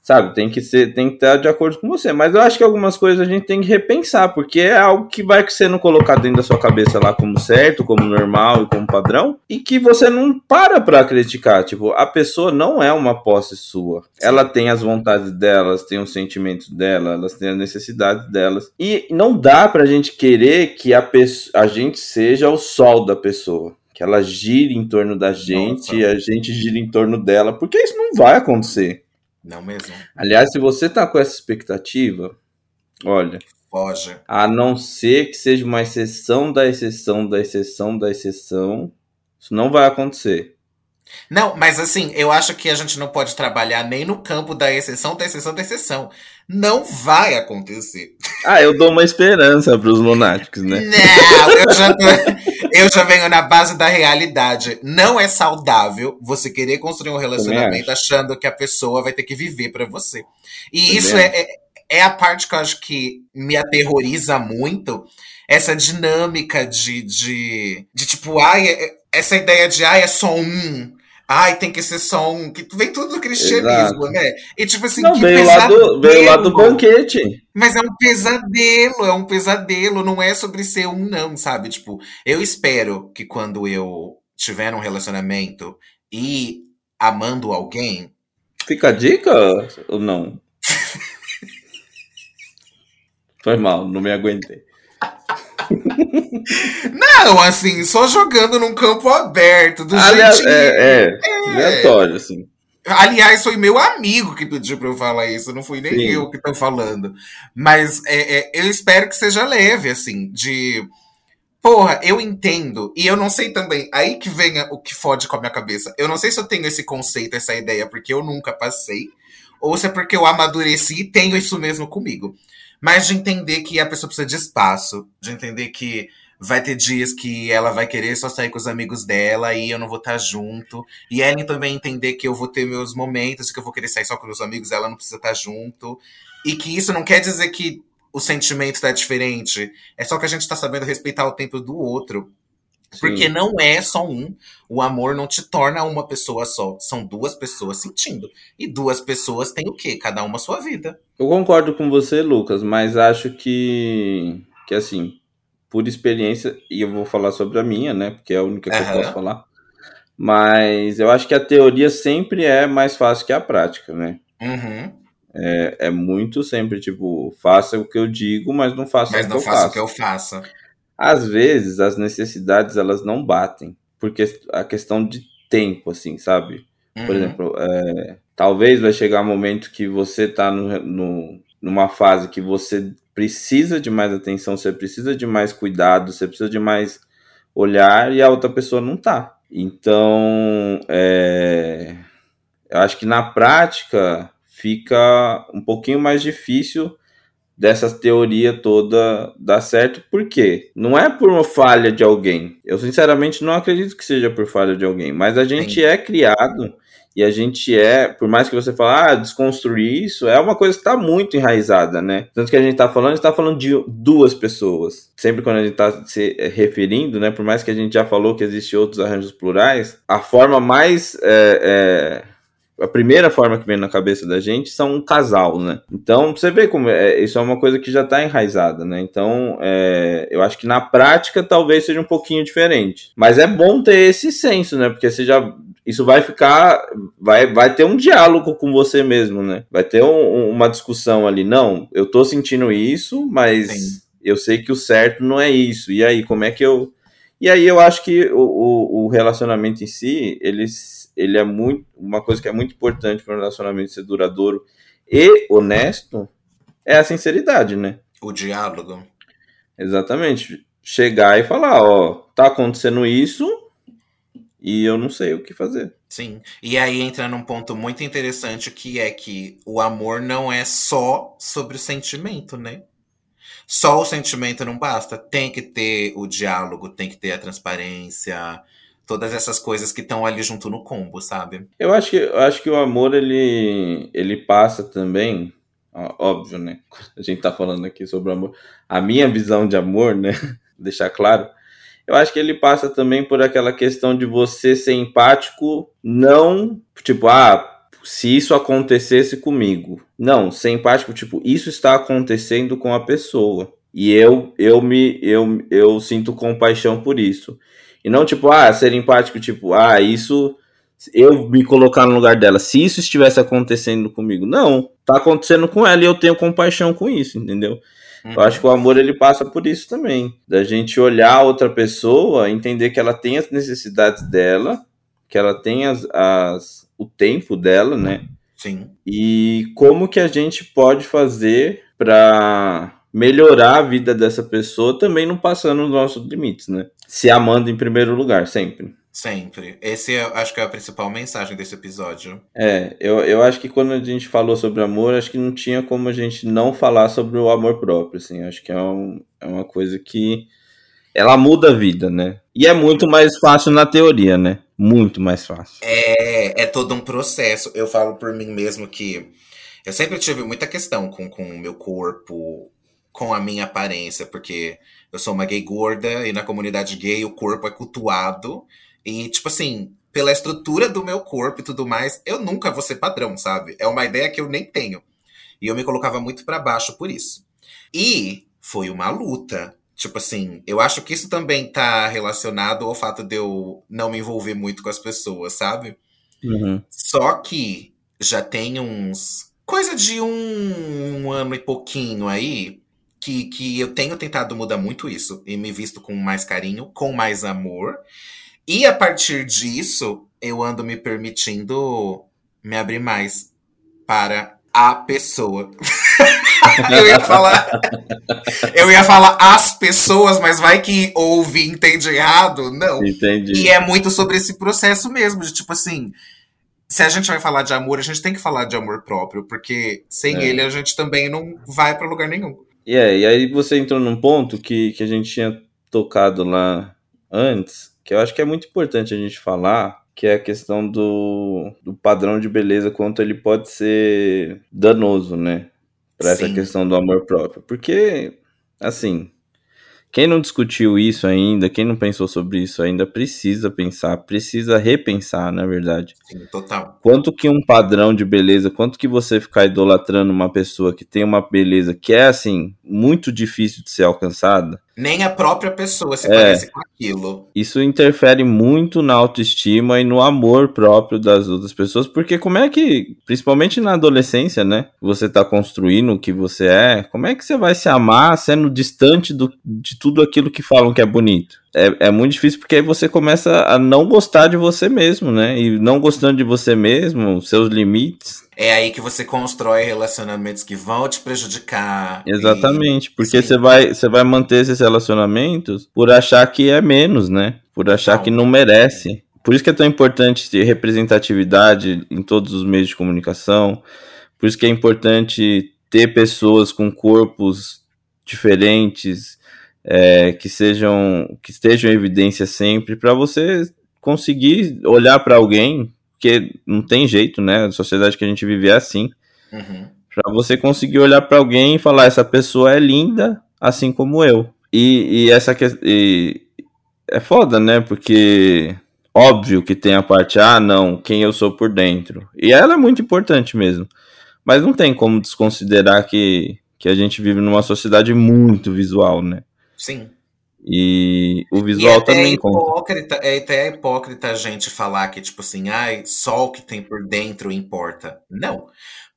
sabe? Tem que ser, tem que estar de acordo com você. Mas eu acho que algumas coisas a gente tem que repensar, porque é algo que vai sendo colocado dentro da sua cabeça lá como certo, como normal e como padrão, e que você não para para criticar. Tipo, a pessoa não é uma posse sua. Ela tem as vontades delas, tem os sentimentos dela, elas têm as necessidades delas. E não dá pra gente querer que a, pessoa, a gente seja o sol da pessoa que ela gire em torno da gente Nossa. e a gente gira em torno dela, porque isso não vai acontecer. Não mesmo. Aliás, se você tá com essa expectativa, olha. Foge. A não ser que seja uma exceção da exceção da exceção da exceção, isso não vai acontecer. Não, mas assim, eu acho que a gente não pode trabalhar nem no campo da exceção da exceção da exceção. Não vai acontecer. Ah, eu dou uma esperança para os lunáticos, né? Não, eu já, tô, eu já venho na base da realidade. Não é saudável você querer construir um relacionamento achando que a pessoa vai ter que viver para você. E isso é, é, é a parte que eu acho que me aterroriza muito. Essa dinâmica de, de, de tipo, ai, é, essa ideia de ai, é só um Ai, tem que ser só um. Que vem tudo do cristianismo, Exato. né? E tipo assim, não, veio, lá do, veio lá do banquete. Mas é um pesadelo, é um pesadelo. Não é sobre ser um, não, sabe? Tipo, eu espero que quando eu tiver um relacionamento e amando alguém. Fica a dica ou não? Foi mal, não me aguentei. Não, assim, só jogando num campo aberto. Do Aliás, jeitinho. É, é, é, aleatório, assim. Aliás, foi meu amigo que pediu para eu falar isso, não fui nem Sim. eu que tô falando. Mas é, é, eu espero que seja leve, assim, de. Porra, eu entendo. E eu não sei também. Aí que vem o que fode com a minha cabeça. Eu não sei se eu tenho esse conceito, essa ideia, porque eu nunca passei. Ou se é porque eu amadureci e tenho isso mesmo comigo mas de entender que a pessoa precisa de espaço, de entender que vai ter dias que ela vai querer só sair com os amigos dela e eu não vou estar junto. E Ellen também entender que eu vou ter meus momentos, que eu vou querer sair só com os amigos, ela não precisa estar junto. E que isso não quer dizer que o sentimento está diferente. É só que a gente está sabendo respeitar o tempo do outro. Porque não é só um. O amor não te torna uma pessoa só. São duas pessoas sentindo. E duas pessoas têm o quê? Cada uma a sua vida. Eu concordo com você, Lucas, mas acho que, que assim, por experiência, e eu vou falar sobre a minha, né? Porque é a única que uhum. eu posso falar. Mas eu acho que a teoria sempre é mais fácil que a prática, né? Uhum. É, é muito sempre, tipo, faça o que eu digo, mas não faça mas o que eu faço. Mas não faça o que eu faça. Às vezes as necessidades elas não batem, porque a questão de tempo, assim, sabe? Uhum. Por exemplo, é, talvez vai chegar um momento que você tá no, no, numa fase que você precisa de mais atenção, você precisa de mais cuidado, você precisa de mais olhar e a outra pessoa não tá. Então, é, eu acho que na prática fica um pouquinho mais difícil dessa teoria toda dar certo, porque não é por uma falha de alguém. Eu sinceramente não acredito que seja por falha de alguém, mas a gente Sim. é criado e a gente é, por mais que você fale, ah, desconstruir isso, é uma coisa que está muito enraizada, né? Tanto que a gente está falando, a gente está falando de duas pessoas. Sempre quando a gente está se referindo, né? Por mais que a gente já falou que existem outros arranjos plurais, a forma mais é, é a primeira forma que vem na cabeça da gente são um casal, né? Então, você vê como é, isso é uma coisa que já está enraizada, né? Então, é, eu acho que na prática talvez seja um pouquinho diferente. Mas é bom ter esse senso, né? Porque você já. Isso vai ficar. Vai, vai ter um diálogo com você mesmo, né? Vai ter um, uma discussão ali. Não, eu tô sentindo isso, mas Sim. eu sei que o certo não é isso. E aí, como é que eu. E aí eu acho que o, o, o relacionamento em si, eles ele é muito uma coisa que é muito importante para um relacionamento ser duradouro e honesto é a sinceridade, né? O diálogo. Exatamente. Chegar e falar, ó, tá acontecendo isso e eu não sei o que fazer. Sim. E aí entra num ponto muito interessante que é que o amor não é só sobre o sentimento, né? Só o sentimento não basta. Tem que ter o diálogo, tem que ter a transparência, todas essas coisas que estão ali junto no combo, sabe? Eu acho que, eu acho que o amor ele, ele passa também, óbvio, né? A gente tá falando aqui sobre amor. A minha visão de amor, né? Deixar claro. Eu acho que ele passa também por aquela questão de você ser empático, não tipo, ah, se isso acontecesse comigo. Não, ser empático, tipo, isso está acontecendo com a pessoa. E eu eu me eu, eu sinto compaixão por isso. E não tipo, ah, ser empático, tipo, ah, isso eu me colocar no lugar dela. Se isso estivesse acontecendo comigo, não, tá acontecendo com ela e eu tenho compaixão com isso, entendeu? Uhum. Eu acho que o amor ele passa por isso também, da gente olhar outra pessoa, entender que ela tem as necessidades dela, que ela tem as, as o tempo dela, né? Sim. E como que a gente pode fazer para melhorar a vida dessa pessoa também não passando os nossos limites, né? Se amando em primeiro lugar, sempre. Sempre. Esse é, acho que é a principal mensagem desse episódio. É, eu, eu acho que quando a gente falou sobre amor, acho que não tinha como a gente não falar sobre o amor próprio, assim. Acho que é, um, é uma coisa que ela muda a vida, né? E é muito mais fácil na teoria, né? Muito mais fácil. É, é todo um processo. Eu falo por mim mesmo que eu sempre tive muita questão com, com o meu corpo, com a minha aparência, porque eu sou uma gay gorda e na comunidade gay o corpo é cultuado. E, tipo assim, pela estrutura do meu corpo e tudo mais, eu nunca vou ser padrão, sabe? É uma ideia que eu nem tenho. E eu me colocava muito para baixo por isso. E foi uma luta. Tipo assim, eu acho que isso também tá relacionado ao fato de eu não me envolver muito com as pessoas, sabe? Uhum. Só que já tem uns. Coisa de um, um ano e pouquinho aí, que, que eu tenho tentado mudar muito isso e me visto com mais carinho, com mais amor. E a partir disso, eu ando me permitindo me abrir mais para a pessoa. eu ia falar. Eu ia falar as pessoas, mas vai que ouve e entende errado. Não. Entendi. E é muito sobre esse processo mesmo, de tipo assim. Se a gente vai falar de amor, a gente tem que falar de amor próprio, porque sem é. ele a gente também não vai para lugar nenhum. E, é, e aí você entrou num ponto que, que a gente tinha tocado lá antes, que eu acho que é muito importante a gente falar, que é a questão do, do padrão de beleza, quanto ele pode ser danoso, né? Para essa questão do amor próprio. Porque, assim, quem não discutiu isso ainda, quem não pensou sobre isso ainda, precisa pensar, precisa repensar, na verdade. Sim, total. Quanto que um padrão de beleza, quanto que você ficar idolatrando uma pessoa que tem uma beleza que é, assim, muito difícil de ser alcançada, nem a própria pessoa se é, parece com aquilo. Isso interfere muito na autoestima e no amor próprio das outras pessoas, porque como é que, principalmente na adolescência, né, você tá construindo o que você é, como é que você vai se amar sendo distante do, de tudo aquilo que falam que é bonito? É, é muito difícil porque aí você começa a não gostar de você mesmo, né? E não gostando de você mesmo, seus limites. É aí que você constrói relacionamentos que vão te prejudicar. Exatamente, e... porque você vai, você vai manter esses relacionamentos por achar que é menos, né? Por achar não. que não merece. Por isso que é tão importante ter representatividade em todos os meios de comunicação. Por isso que é importante ter pessoas com corpos diferentes, é, que sejam que estejam em evidência sempre, para você conseguir olhar para alguém, que não tem jeito, né? A sociedade que a gente vive é assim. Uhum. Para você conseguir olhar para alguém e falar: essa pessoa é linda, assim como eu. E, e essa e, é foda, né? Porque óbvio que tem a parte, ah, não, quem eu sou por dentro. E ela é muito importante mesmo. Mas não tem como desconsiderar que, que a gente vive numa sociedade muito visual, né? Sim. E o visual e também é hipócrita, conta. É até hipócrita a gente falar que, tipo assim, ai, só o que tem por dentro importa. Não.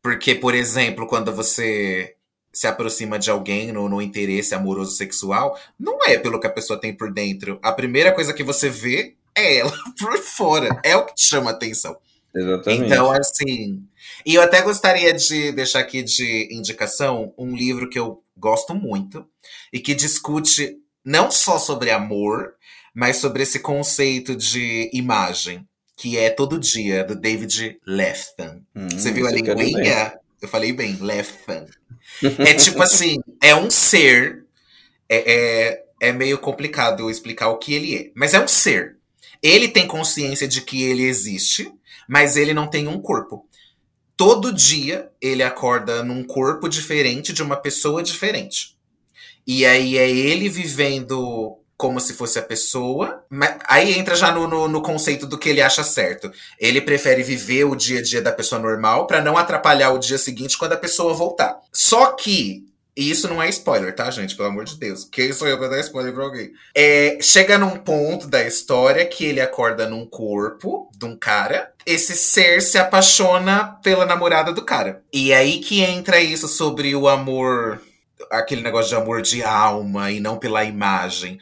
Porque, por exemplo, quando você se aproxima de alguém no, no interesse amoroso sexual, não é pelo que a pessoa tem por dentro. A primeira coisa que você vê é ela por fora. É o que te chama atenção. Exatamente. Então, assim, e eu até gostaria de deixar aqui de indicação um livro que eu gosto muito e que discute não só sobre amor, mas sobre esse conceito de imagem, que é Todo Dia, do David Lefton. Hum, Você viu a linguinha? Eu falei bem, Lefton. é tipo assim, é um ser. É, é, é meio complicado eu explicar o que ele é, mas é um ser. Ele tem consciência de que ele existe, mas ele não tem um corpo todo dia ele acorda num corpo diferente de uma pessoa diferente. E aí é ele vivendo como se fosse a pessoa. Aí entra já no, no, no, conceito do que ele acha certo. Ele prefere viver o dia a dia da pessoa normal para não atrapalhar o dia seguinte quando a pessoa voltar. Só que e isso não é spoiler, tá, gente? Pelo amor de Deus. Quem sou eu pra dar spoiler pra alguém? É, chega num ponto da história que ele acorda num corpo de um cara. Esse ser se apaixona pela namorada do cara. E aí que entra isso sobre o amor. Aquele negócio de amor de alma e não pela imagem.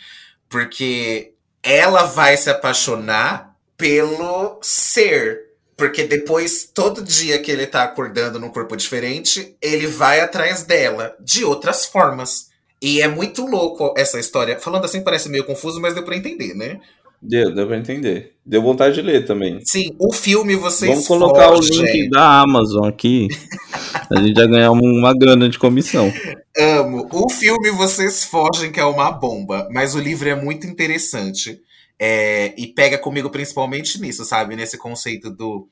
Porque ela vai se apaixonar pelo ser porque depois, todo dia que ele tá acordando num corpo diferente, ele vai atrás dela, de outras formas. E é muito louco essa história. Falando assim parece meio confuso, mas deu pra entender, né? Deu, deu pra entender. Deu vontade de ler também. Sim, o filme vocês Vamos colocar fogem. o link da Amazon aqui. a gente vai ganhar uma grana de comissão. Amo. O filme vocês fogem, que é uma bomba. Mas o livro é muito interessante. É, e pega comigo principalmente nisso, sabe? Nesse conceito do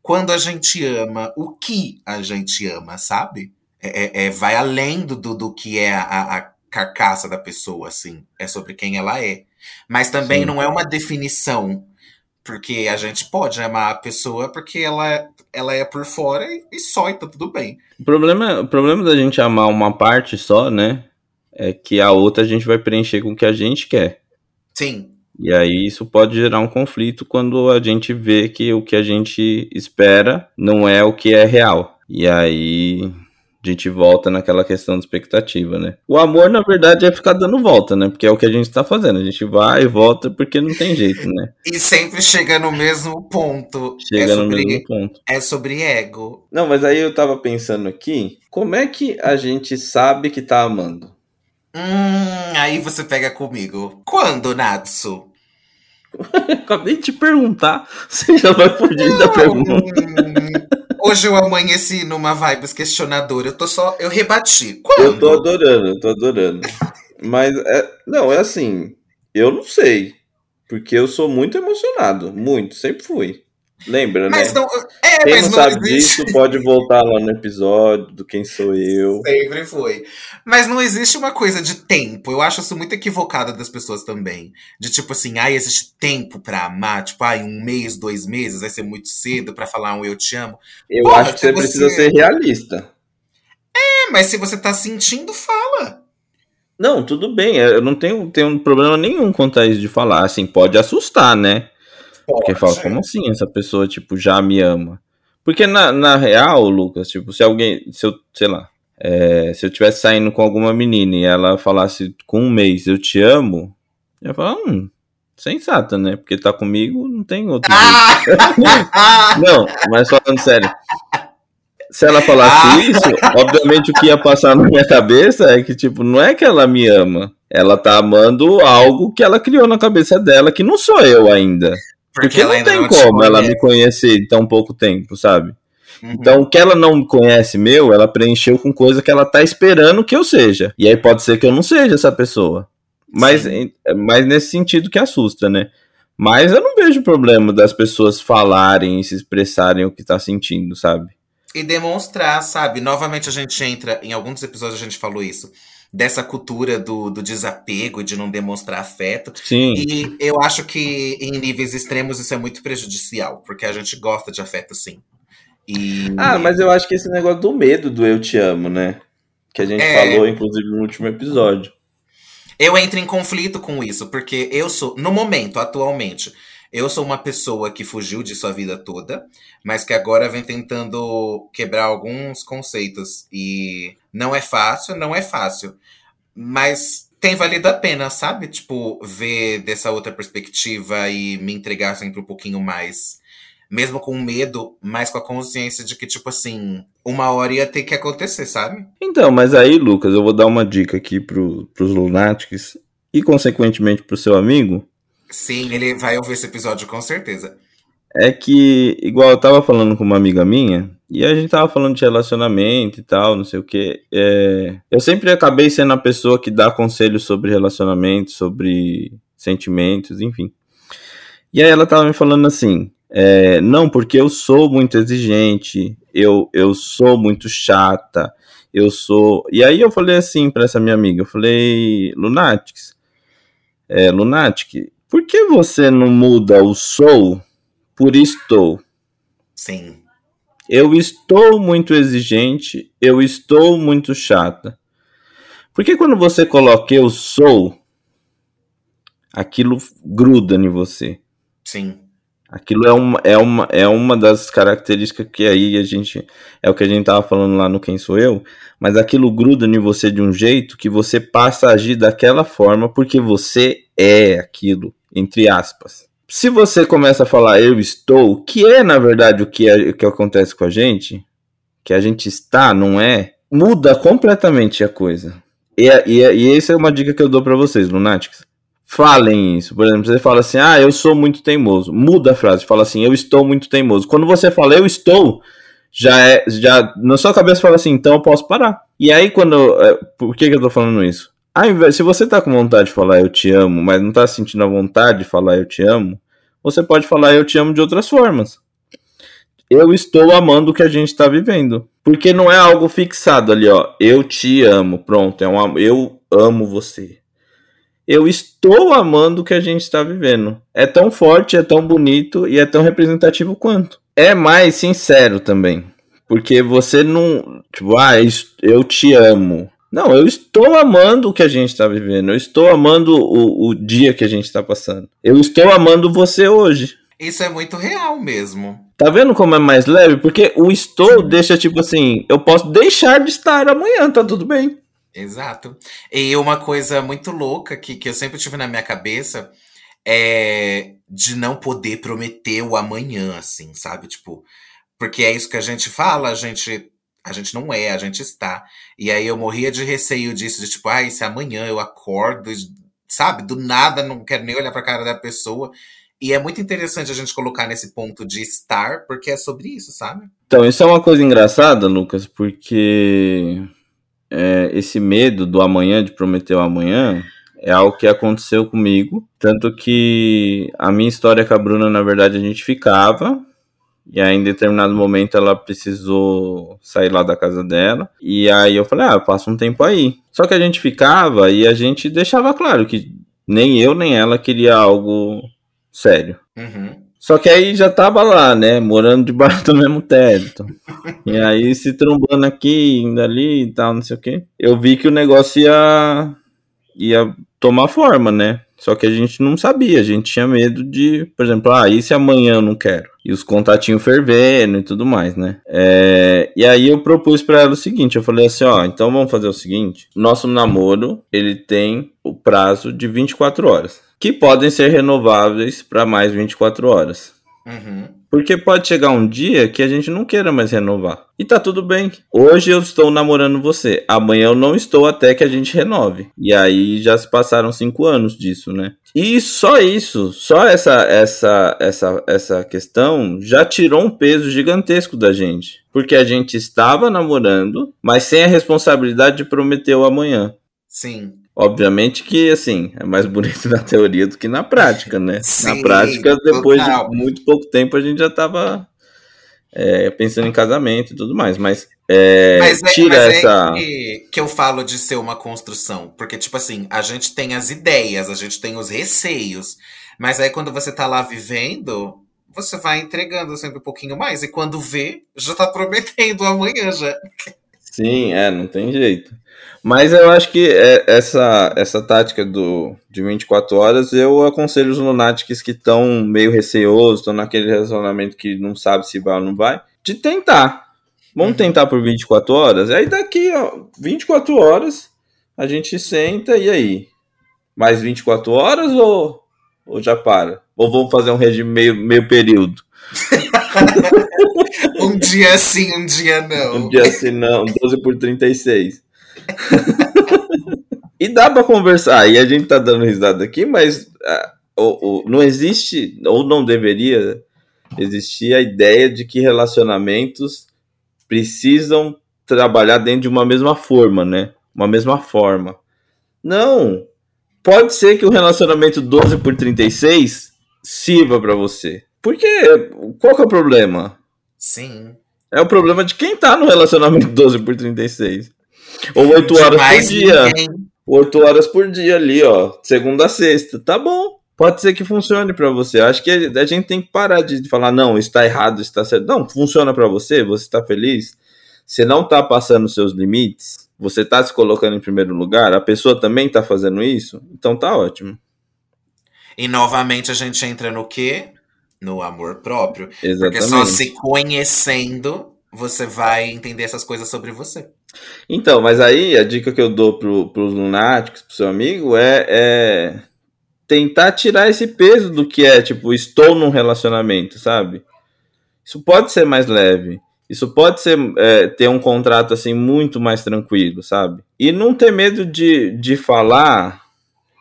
quando a gente ama, o que a gente ama, sabe? É, é, é vai além do, do que é a, a, carcaça da pessoa, assim. É sobre quem ela é. Mas também Sim. não é uma definição, porque a gente pode amar a pessoa porque ela, ela é por fora e, e só, e tá tudo bem. O problema, o problema da gente amar uma parte só, né? É que a outra a gente vai preencher com o que a gente quer. Sim. E aí isso pode gerar um conflito quando a gente vê que o que a gente espera não é o que é real. E aí a gente volta naquela questão de expectativa, né? O amor, na verdade, é ficar dando volta, né? Porque é o que a gente tá fazendo. A gente vai e volta porque não tem jeito, né? e sempre chega no mesmo ponto. Chega é sobre, no mesmo ponto. É sobre ego. Não, mas aí eu tava pensando aqui, como é que a gente sabe que tá amando? Hum, aí você pega comigo. Quando, Natsu? Acabei de te perguntar. Você já vai fugir da pergunta. Hoje eu amanheci numa vibes questionadora. Eu tô só. Eu rebati. Quando? Eu tô adorando, eu tô adorando. Mas é, não, é assim. Eu não sei. Porque eu sou muito emocionado. Muito, sempre fui. Lembra, mas né? Não, é, Quem mas não, sabe existe... disso pode voltar lá no episódio do Quem Sou Eu. Sempre foi. Mas não existe uma coisa de tempo. Eu acho isso muito equivocado das pessoas também. De tipo assim, ai, existe tempo pra amar. Tipo, ai, um mês, dois meses, vai ser muito cedo pra falar um eu te amo. Eu Porra, acho que você precisa ser realista. É, mas se você tá sentindo, fala. Não, tudo bem. Eu não tenho, tenho problema nenhum quanto a isso de falar. Assim, pode assustar, né? Porque fala, como assim essa pessoa, tipo, já me ama? Porque na, na real, Lucas, tipo, se alguém, se eu, sei lá, é, se eu tivesse saindo com alguma menina e ela falasse com um mês, eu te amo, Eu falo, hum, sensata, né? Porque tá comigo, não tem outro. Ah! não, mas falando sério. Se ela falasse Ah. isso, obviamente o que ia passar na minha cabeça é que, tipo, não é que ela me ama. Ela tá amando algo que ela criou na cabeça dela, que não sou eu ainda. Porque, não ainda tem te como ela me conhecer em tão pouco tempo, sabe? Uhum. Então, o que ela não conhece meu, ela preencheu com coisa que ela tá esperando que eu seja. E aí pode ser que eu não seja essa pessoa. Mas, Sim. mas nesse sentido que assusta, né? Mas eu não vejo problema das pessoas falarem e se expressarem o que tá sentindo, sabe? E demonstrar, sabe? Novamente a gente entra, em alguns episódios a gente falou isso, dessa cultura do, do desapego, de não demonstrar afeto. Sim. E eu acho que em níveis extremos isso é muito prejudicial, porque a gente gosta de afeto sim. E Ah, mas eu acho que esse negócio do medo do eu te amo, né? Que a gente É. falou, inclusive, no último episódio. eu entro em conflito com isso, porque eu sou, no momento, atualmente, eu sou uma pessoa que fugiu disso a vida toda, mas que agora vem tentando quebrar alguns conceitos. E não é fácil, não é fácil. Mas tem valido a pena, sabe? Tipo, ver dessa outra perspectiva e me entregar sempre um pouquinho mais. Mesmo com medo, mas com a consciência de que, tipo assim, uma hora ia ter que acontecer, sabe? Então, mas aí, Lucas, eu vou dar uma dica aqui pro, pros Lunatics e, consequentemente, pro seu amigo. Sim, ele vai ouvir esse episódio com certeza. É que, igual eu tava falando com uma amiga minha, e a gente tava falando de relacionamento e tal, não sei o que. eu sempre acabei sendo a pessoa que dá conselhos sobre relacionamento, sobre sentimentos, enfim. E aí ela tava me falando assim: é, não, porque eu sou muito exigente, eu, eu sou muito chata, eu sou. E aí eu falei assim pra essa minha amiga: eu falei, Lunatics, é, por que você não muda o sou por estou? Sim. Eu estou muito exigente, eu estou muito chata. Porque quando você coloca eu sou, aquilo gruda em você. Sim. Aquilo é uma, é, uma, é uma das características que aí a gente. É o que a gente tava falando lá no Quem Sou Eu. Mas aquilo gruda em você de um jeito que você passa a agir daquela forma porque você é aquilo, entre aspas. Se você começa a falar eu estou, que é na verdade o que, é, o que acontece com a gente, que a gente está, não é, muda completamente a coisa. E, e, e essa é uma dica que eu dou para vocês, Lunatics. Falem isso. Por exemplo, você fala assim, ah, eu sou muito teimoso. Muda a frase, fala assim, eu estou muito teimoso. Quando você fala eu estou, já é, já na sua cabeça fala assim, então eu posso parar. E aí quando, é, por que que eu tô falando isso? Se você tá com vontade de falar eu te amo, mas não tá sentindo a vontade de falar eu te amo, você pode falar eu te amo de outras formas. Eu estou amando o que a gente tá vivendo. Porque não é algo fixado ali, ó. Eu te amo, pronto, é um eu amo você eu estou amando o que a gente está vivendo. É tão forte, é tão bonito e é tão representativo quanto. É mais sincero também. Porque você não. Tipo, ah, eu te amo. Não, eu estou amando o que a gente está vivendo. Eu estou amando o, o dia que a gente está passando. Eu estou amando você hoje. Isso é muito real mesmo. Tá vendo como é mais leve? Porque o estou deixa tipo assim: eu posso deixar de estar amanhã, tá tudo bem. Exato. E uma coisa muito louca que, que eu sempre tive na minha cabeça é de não poder prometer o amanhã, assim, sabe? Tipo, porque é isso que a gente fala, a gente, a gente não é, a gente está. E aí eu morria de receio disso, de tipo, ai, se amanhã eu acordo, sabe? Do nada, não quero nem olhar pra cara da pessoa. E é muito interessante a gente colocar nesse ponto de estar, porque é sobre isso, sabe? Então, isso é uma coisa engraçada, Lucas, porque é, esse medo do amanhã, de prometer o amanhã, é algo que aconteceu comigo. Tanto que a minha história com a Bruna, na verdade, a gente ficava. E aí, em determinado momento, ela precisou sair lá da casa dela. E aí eu falei, ah, passa um tempo aí. Só que a gente ficava e a gente deixava claro que nem eu nem ela queria algo sério. Uhum. Só que aí já tava lá, né? Morando debaixo do mesmo teto. e aí se trombando aqui, indo ali e tal, não sei o quê. Eu vi que o negócio ia, ia tomar forma, né? Só que a gente não sabia, a gente tinha medo de, por exemplo, ah, e se amanhã eu não quero? E os contatinhos fervendo e tudo mais, né? É, e aí eu propus para ela o seguinte, eu falei assim, ó, então vamos fazer o seguinte, nosso namoro, ele tem o prazo de 24 horas, que podem ser renováveis para mais 24 horas. Uhum. Porque pode chegar um dia que a gente não queira mais renovar. E tá tudo bem. Hoje eu estou namorando você. Amanhã eu não estou até que a gente renove. E aí já se passaram cinco anos disso, né? E só isso, só essa essa essa essa questão já tirou um peso gigantesco da gente. Porque a gente estava namorando, mas sem a responsabilidade de prometer o amanhã. Sim. Obviamente que, assim, é mais bonito na teoria do que na prática, né? Sim, na prática, depois total. de muito pouco tempo, a gente já estava é, pensando em casamento e tudo mais, mas, é, mas é, tira mas é essa... Que, que eu falo de ser uma construção, porque, tipo assim, a gente tem as ideias, a gente tem os receios, mas aí quando você tá lá vivendo, você vai entregando sempre um pouquinho mais, e quando vê, já tá prometendo amanhã já. Sim, é, não tem jeito. Mas eu acho que é, essa, essa tática do, de 24 horas, eu aconselho os lunáticos que estão meio receosos, estão naquele relacionamento que não sabe se vai ou não vai, de tentar. Vamos uhum. tentar por 24 horas? Aí daqui, ó, 24 horas, a gente senta e aí? Mais 24 horas ou, ou já para? Ou vamos fazer um regime meio, meio período? um dia sim, um dia não. Um dia sim, não. 12 por 36. E dá para conversar. E a gente tá dando risada aqui, mas uh, ou, ou, não existe, ou não deveria existir a ideia de que relacionamentos precisam trabalhar dentro de uma mesma forma, né? Uma mesma forma. Não. Pode ser que o relacionamento 12 por 36 sirva para você. Porque qual que é o problema? Sim. É o problema de quem tá no relacionamento 12 por 36. Ou 8 horas por dia. 8 horas por dia ali, ó. Segunda a sexta. Tá bom. Pode ser que funcione para você. Acho que a gente tem que parar de falar, não, está errado, está certo. Não, funciona para você, você está feliz. Você não está passando seus limites, você está se colocando em primeiro lugar, a pessoa também está fazendo isso, então tá ótimo. E novamente a gente entra no quê? No amor próprio. Exatamente. Porque só se conhecendo você vai entender essas coisas sobre você. Então, mas aí a dica que eu dou pro, pros lunáticos, pro seu amigo, é, é tentar tirar esse peso do que é, tipo, estou num relacionamento, sabe? Isso pode ser mais leve. Isso pode ser é, ter um contrato assim muito mais tranquilo, sabe? E não ter medo de, de falar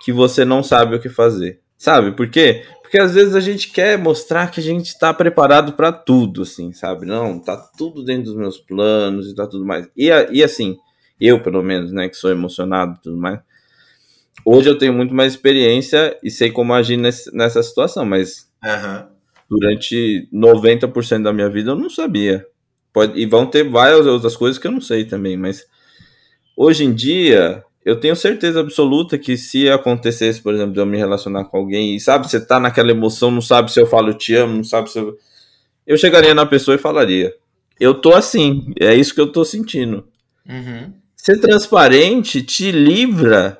que você não sabe o que fazer. Sabe por quê? Porque às vezes a gente quer mostrar que a gente está preparado para tudo, assim, sabe? Não, tá tudo dentro dos meus planos e tá tudo mais. E, e assim, eu pelo menos, né, que sou emocionado e tudo mais, hoje eu tenho muito mais experiência e sei como agir nesse, nessa situação, mas uhum. durante 90% da minha vida eu não sabia. Pode, e vão ter várias outras coisas que eu não sei também, mas hoje em dia eu tenho certeza absoluta que se acontecesse, por exemplo, de eu me relacionar com alguém e sabe, você tá naquela emoção, não sabe se eu falo te amo, não sabe se eu. Eu chegaria na pessoa e falaria. Eu tô assim, é isso que eu tô sentindo. Uhum. Ser transparente te livra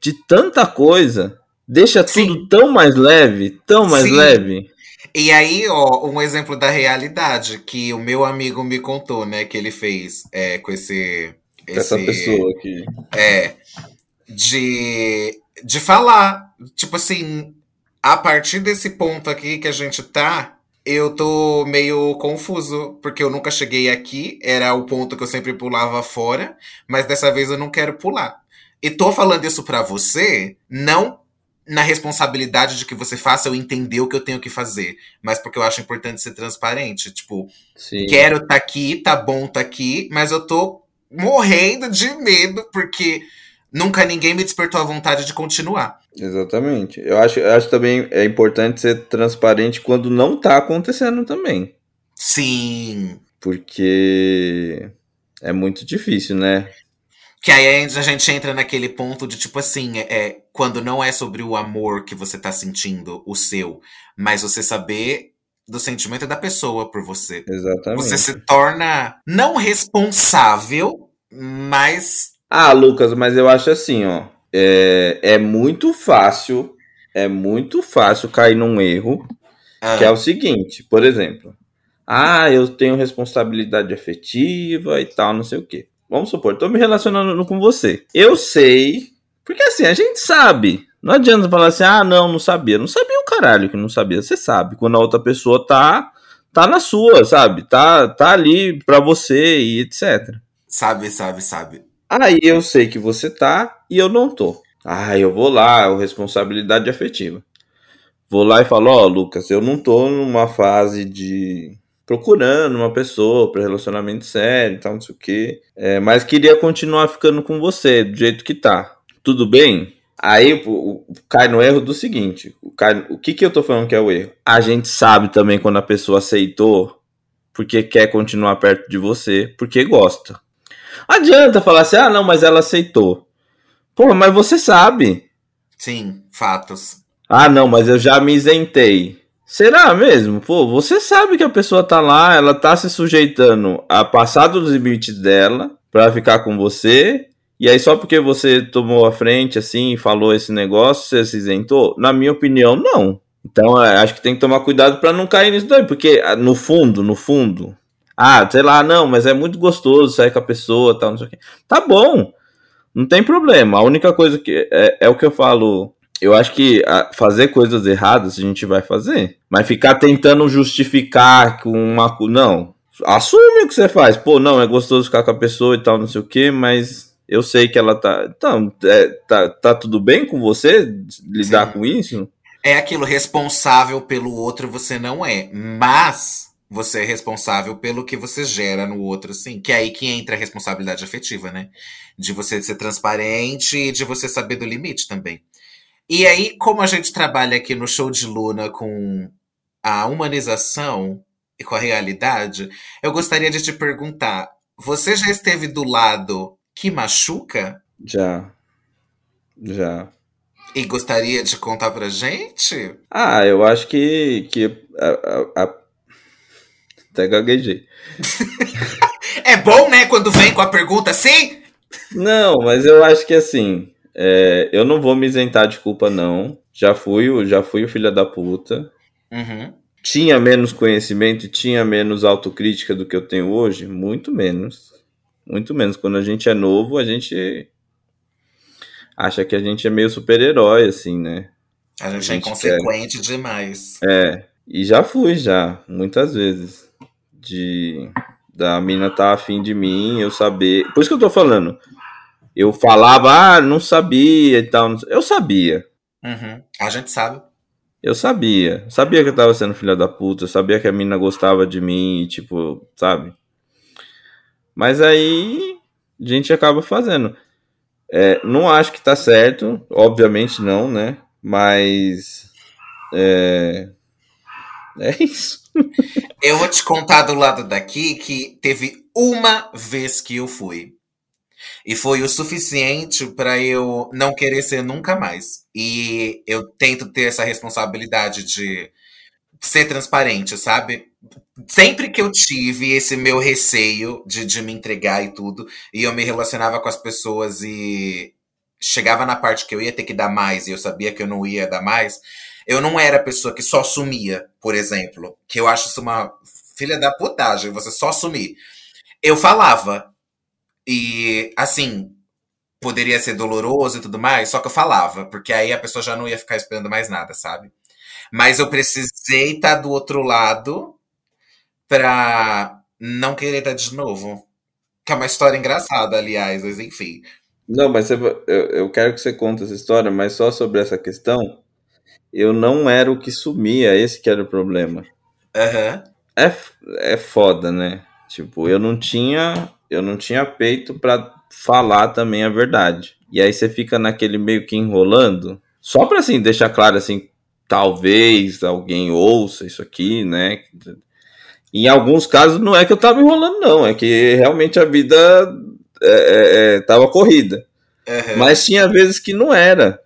de tanta coisa, deixa Sim. tudo tão mais leve, tão mais Sim. leve. E aí, ó, um exemplo da realidade que o meu amigo me contou, né, que ele fez é, com esse essa pessoa aqui. É. De, de falar. Tipo assim, a partir desse ponto aqui que a gente tá, eu tô meio confuso, porque eu nunca cheguei aqui, era o ponto que eu sempre pulava fora, mas dessa vez eu não quero pular. E tô falando isso para você, não na responsabilidade de que você faça eu entender o que eu tenho que fazer, mas porque eu acho importante ser transparente. Tipo, Sim. quero tá aqui, tá bom tá aqui, mas eu tô morrendo de medo, porque nunca ninguém me despertou a vontade de continuar. Exatamente. Eu acho, eu acho também é importante ser transparente quando não tá acontecendo também. Sim. Porque é muito difícil, né? Que aí a gente entra naquele ponto de tipo assim, é, é, quando não é sobre o amor que você tá sentindo, o seu, mas você saber do sentimento da pessoa por você. Exatamente. Você se torna não responsável, mas. Ah, Lucas, mas eu acho assim, ó. É, é muito fácil é muito fácil cair num erro, Ah, que é o seguinte, por exemplo, ah, eu tenho responsabilidade afetiva e tal, não sei o quê. Vamos supor, tô me relacionando com você. Eu sei, porque assim, a gente sabe. Não adianta falar assim, ah, não, não sabia. Não sabia o caralho que não sabia. Você sabe, quando a outra pessoa tá tá na sua, sabe? Tá tá ali pra você e etc. Sabe, sabe, sabe. Aí eu sei que você tá e eu não tô. Ah, eu vou lá, o responsabilidade afetiva. Vou lá e falo, ó, Lucas, eu não tô numa fase de procurando uma pessoa para relacionamento sério e tal, não sei o quê. É, mas queria continuar ficando com você, do jeito que tá. Tudo bem? Aí o- o- cai no erro do seguinte: o, cai- o que, que eu tô falando que é o erro? A gente sabe também quando a pessoa aceitou porque quer continuar perto de você, porque gosta. Adianta falar assim, ah, não, mas ela aceitou. Porra, mas você sabe. Sim, fatos. Ah, não, mas eu já me isentei. Será mesmo? Pô, você sabe que a pessoa tá lá, ela tá se sujeitando a passar dos limites dela pra ficar com você. E aí, só porque você tomou a frente assim falou esse negócio, você se isentou? Na minha opinião, não. Então, é, acho que tem que tomar cuidado pra não cair nisso daí, porque ah, no fundo, no fundo, ah, sei lá, não, mas é muito gostoso sair com a pessoa, tal, não sei o quê. Tá bom, não tem problema. A única coisa que é, é o que eu falo. Eu acho que ah, fazer coisas erradas a gente vai fazer, mas ficar tentando justificar com uma. Não, assume o que você faz. Pô, não, é gostoso ficar com a pessoa e tal, não sei o quê, mas eu sei que ela tá. Então, é, tá, tá tudo bem com você lidar Sim. com isso? É aquilo, responsável pelo outro você não é. Mas você é responsável pelo que você gera no outro, sim. Que é aí que entra a responsabilidade afetiva, né? De você ser transparente e de você saber do limite também. E aí, como a gente trabalha aqui no show de Luna com a humanização e com a realidade, eu gostaria de te perguntar: você já esteve do lado que machuca? Já. Já. E gostaria de contar pra gente? Ah, eu acho que. que a, a- a- Até gaguejei. É bom, né, quando vem com a pergunta assim? Não, mas eu acho que assim, é, eu não vou me isentar de culpa, não. Já fui, o- já fui o filho da puta. Uhum. Tinha menos conhecimento e tinha menos autocrítica do que eu tenho hoje? Muito menos. Muito menos. Quando a gente é novo, a gente acha que a gente é meio super-herói, assim, né? A gente, A é gente inconsequente demais. É, e já fui, já, muitas vezes. De da mina tá afim de mim, eu saber. Por isso que eu tô falando. Eu falava, ah, não sabia e tal. Eu sabia. Uhum. A gente sabe. Eu sabia. Sabia que eu tava sendo filha da puta. Sabia que a mina gostava de mim, e, tipo, sabe? Mas aí a gente acaba fazendo. É, não acho que tá certo. Obviamente não, né? Mas. É. É isso. Eu vou te contar do lado daqui que teve uma vez que eu fui. E foi o suficiente pra eu não querer ser nunca mais. E eu tento ter essa responsabilidade de ser transparente, sabe? Sempre que eu tive esse meu receio de, de me entregar e tudo, e eu me relacionava com as pessoas e chegava na parte que eu ia ter que dar mais e eu sabia que eu não ia dar mais, eu não era a pessoa que só sumia, por exemplo. Que eu acho isso uma filha da putagem, você só sumir. Eu falava. E, assim, poderia ser doloroso e tudo mais, só que eu falava, porque aí a pessoa já não ia ficar esperando mais nada, sabe? Mas eu precisei estar do outro lado pra não querer estar de novo. Que é uma história engraçada, aliás, mas enfim. Não, mas eu, eu quero que você conte essa história, mas só sobre essa questão. Eu não era o que sumia, esse que era o problema. Aham. É, é foda, né? Tipo, eu não tinha, eu não tinha peito pra falar também a verdade. E aí você fica naquele meio que enrolando, só pra assim deixar claro assim, talvez alguém ouça isso aqui, né? Em alguns casos não é que eu tava enrolando não, é que realmente a vida é, é, é, tava corrida. aham. Mas tinha vezes que não era.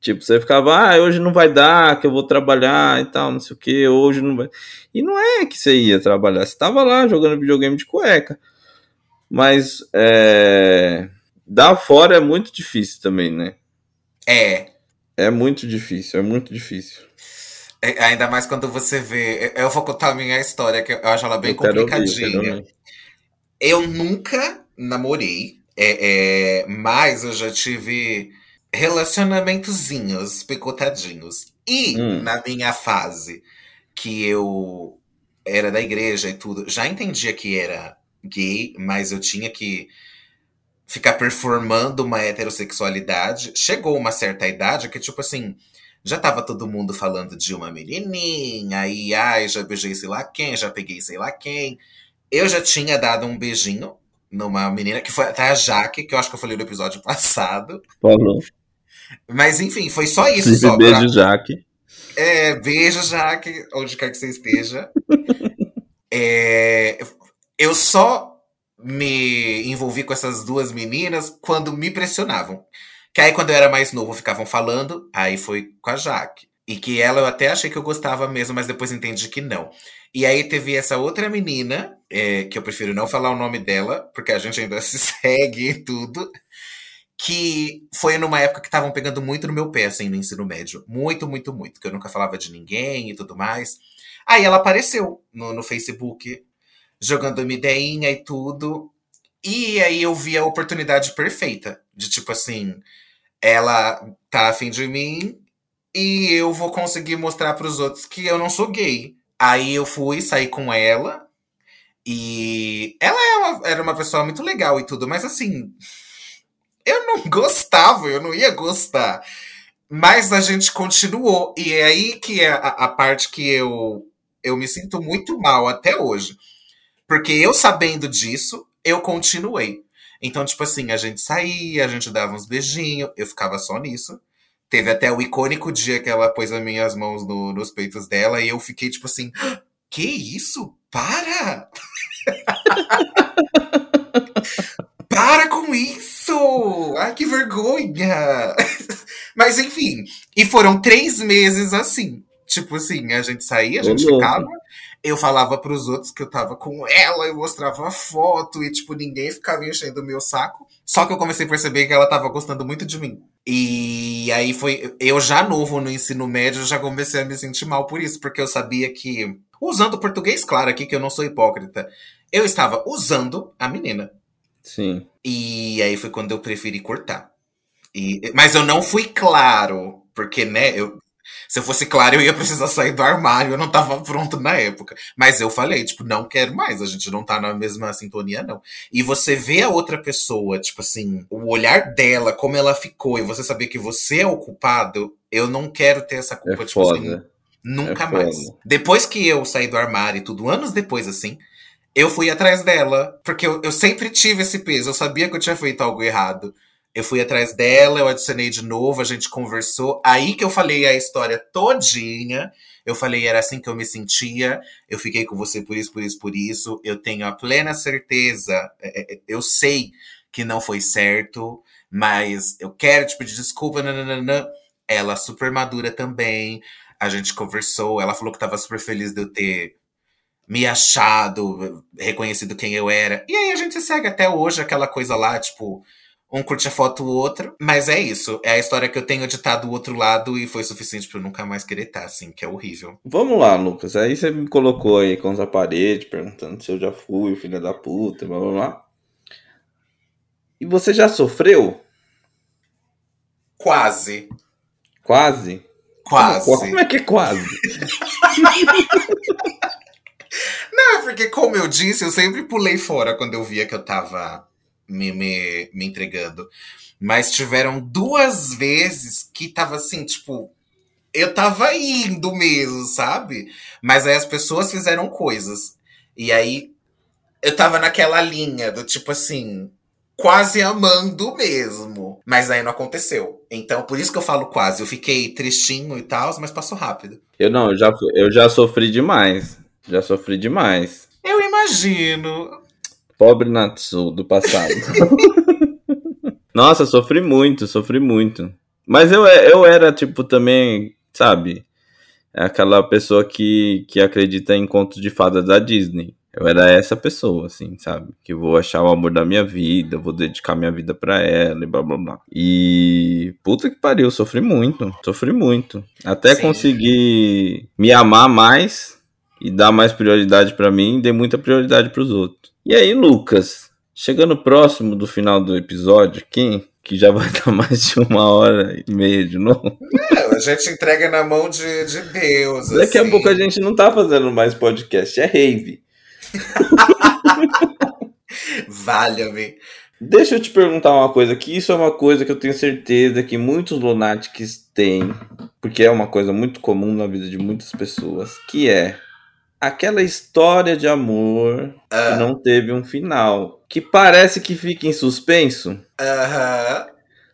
Tipo, você ficava, ah, hoje não vai dar, que eu vou trabalhar e tal, não sei o que, hoje não vai. E não é que você ia trabalhar, você tava lá jogando videogame de cueca. Mas é... dar fora é muito difícil também, né? É. É muito difícil, é muito difícil. É, ainda mais quando você vê. Eu vou contar a minha história, que eu acho ela bem eu complicadinha. Ouvir, eu, eu nunca namorei, é, é, mas eu já tive relacionamentozinhos picotadinhos. E hum. na minha fase que eu era da igreja e tudo, já entendia que era gay, mas eu tinha que ficar performando uma heterossexualidade. Chegou uma certa idade que, tipo assim, já tava todo mundo falando de uma menininha, e ai, já beijei sei lá quem, já peguei sei lá quem. Eu já tinha dado um beijinho numa menina, que foi até a Jaque, que eu acho que eu falei no episódio passado. Falou. Mas enfim, foi só isso. Só beijo, pra... Jaque. É, beijo, Jaque, onde quer que você esteja. é, eu só me envolvi com essas duas meninas quando me pressionavam. Que aí, quando eu era mais novo, ficavam falando, aí foi com a Jaque. E que ela eu até achei que eu gostava mesmo, mas depois entendi que não. E aí teve essa outra menina, é, que eu prefiro não falar o nome dela, porque a gente ainda se segue e tudo. Que foi numa época que estavam pegando muito no meu pé, assim, no ensino médio. Muito, muito, muito. Que eu nunca falava de ninguém e tudo mais. Aí ela apareceu no, no Facebook jogando uma ideinha e tudo. E aí eu vi a oportunidade perfeita de tipo assim, ela tá afim de mim e eu vou conseguir mostrar para os outros que eu não sou gay. Aí eu fui sair com ela e ela é uma, era uma pessoa muito legal e tudo, mas assim, eu não gostava, eu não ia gostar. Mas a gente continuou e é aí que é a, a parte que eu eu me sinto muito mal até hoje porque eu sabendo disso, eu continuei. Então, tipo assim, a gente saía, a gente dava uns beijinhos, eu ficava só nisso. Teve até o icônico dia que ela pôs as minhas mãos no, nos peitos dela e eu fiquei tipo assim: Que isso? Para! Para com isso! Ai, que vergonha! Mas enfim, e foram três meses assim. Tipo assim, a gente saía, a gente ficava, eu falava para os outros que eu tava com ela, eu mostrava foto e, tipo, ninguém ficava enchendo o meu saco. Só que eu comecei a perceber que ela tava gostando muito de mim. E aí foi. Eu já novo no ensino médio, já comecei a me sentir mal por isso, porque eu sabia que. Usando o português, claro, aqui que eu não sou hipócrita. Eu estava usando a menina. Sim. E aí foi quando eu preferi cortar. E, mas eu não fui claro, porque, né, eu, se eu fosse claro, eu ia precisar sair do armário, eu não tava pronto na época. Mas eu falei, tipo, não quero mais, a gente não tá na mesma sintonia, não. E você vê a outra pessoa, tipo assim, o olhar dela, como ela ficou, e você saber que você é o culpado, eu não quero ter essa culpa, é tipo foda. assim. Nunca é mais. Depois que eu saí do armário e tudo, anos depois, assim, eu fui atrás dela, porque eu, eu sempre tive esse peso, eu sabia que eu tinha feito algo errado. Eu fui atrás dela, eu adicionei de novo, a gente conversou. Aí que eu falei a história todinha. Eu falei, era assim que eu me sentia. Eu fiquei com você por isso, por isso, por isso. Eu tenho a plena certeza. É, é, é, eu sei que não foi certo, mas eu quero te pedir desculpa. Nananana. Ela super madura também. A gente conversou. Ela falou que estava super feliz de eu ter me achado, reconhecido quem eu era. E aí a gente segue até hoje aquela coisa lá, tipo, um curte a foto o outro. Mas é isso. É a história que eu tenho de estar do outro lado e foi suficiente para eu nunca mais querer estar, assim, que é horrível. Vamos lá, Lucas. Aí você me colocou aí contra a parede, perguntando se eu já fui, filho da puta, blá blá blá. E você já sofreu? Quase. Quase? Quase. Como, como é que é quase? Não, é porque, como eu disse, eu sempre pulei fora quando eu via que eu tava me, me, me entregando. Mas tiveram duas vezes que tava assim, tipo, eu tava indo mesmo, sabe? Mas aí as pessoas fizeram coisas. E aí eu tava naquela linha do tipo assim, quase amando mesmo. Mas aí não aconteceu. Então, por isso que eu falo quase. Eu fiquei tristinho e tal, mas passou rápido. Eu não, eu já, eu já sofri demais. Já sofri demais. Eu imagino. Pobre Natsu do passado. Nossa, sofri muito, sofri muito. Mas eu, eu era, tipo, também, sabe? Aquela pessoa que, que acredita em contos de fadas da Disney. Eu era essa pessoa, assim, sabe? Que vou achar o amor da minha vida, vou dedicar minha vida para ela e blá blá blá. E puta que pariu, sofri muito, sofri muito. Até Sim. conseguir me amar mais e dar mais prioridade para mim, dei muita prioridade para os outros. E aí, Lucas, chegando próximo do final do episódio, quem que já vai dar mais de uma hora e meia de novo. Não, a gente entrega na mão de, de Deus. Daqui assim. a pouco a gente não tá fazendo mais podcast, é rave. Valha-me. Deixa eu te perguntar uma coisa, que isso é uma coisa que eu tenho certeza que muitos lunáticos têm, porque é uma coisa muito comum na vida de muitas pessoas, que é aquela história de amor que não teve um final, que parece que fica em suspenso. Aham.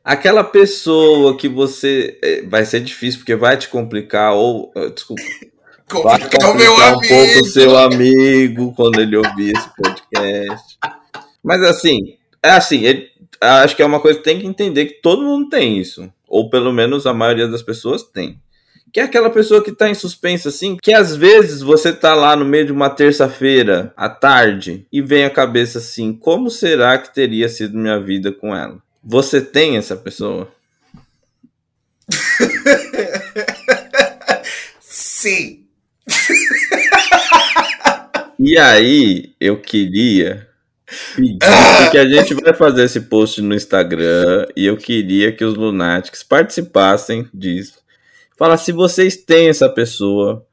Aquela pessoa que você. É, vai ser difícil porque vai te complicar, ou. Ah, desculpa. Vai complicar o meu um amigo. pouco o seu amigo quando ele ouvir esse podcast. Mas assim, é assim, ele, acho que é uma coisa que tem que entender que todo mundo tem isso. Ou pelo menos a maioria das pessoas tem que é aquela pessoa que tá em suspenso assim, que às vezes você tá lá no meio de uma terça-feira à tarde e vem a cabeça assim, como será que teria sido minha vida com ela? Você tem essa pessoa? Sim. E aí, eu queria pedir que a gente vai fazer esse post no Instagram e eu queria que os Lunatics participassem disso Fala se vocês têm essa pessoa.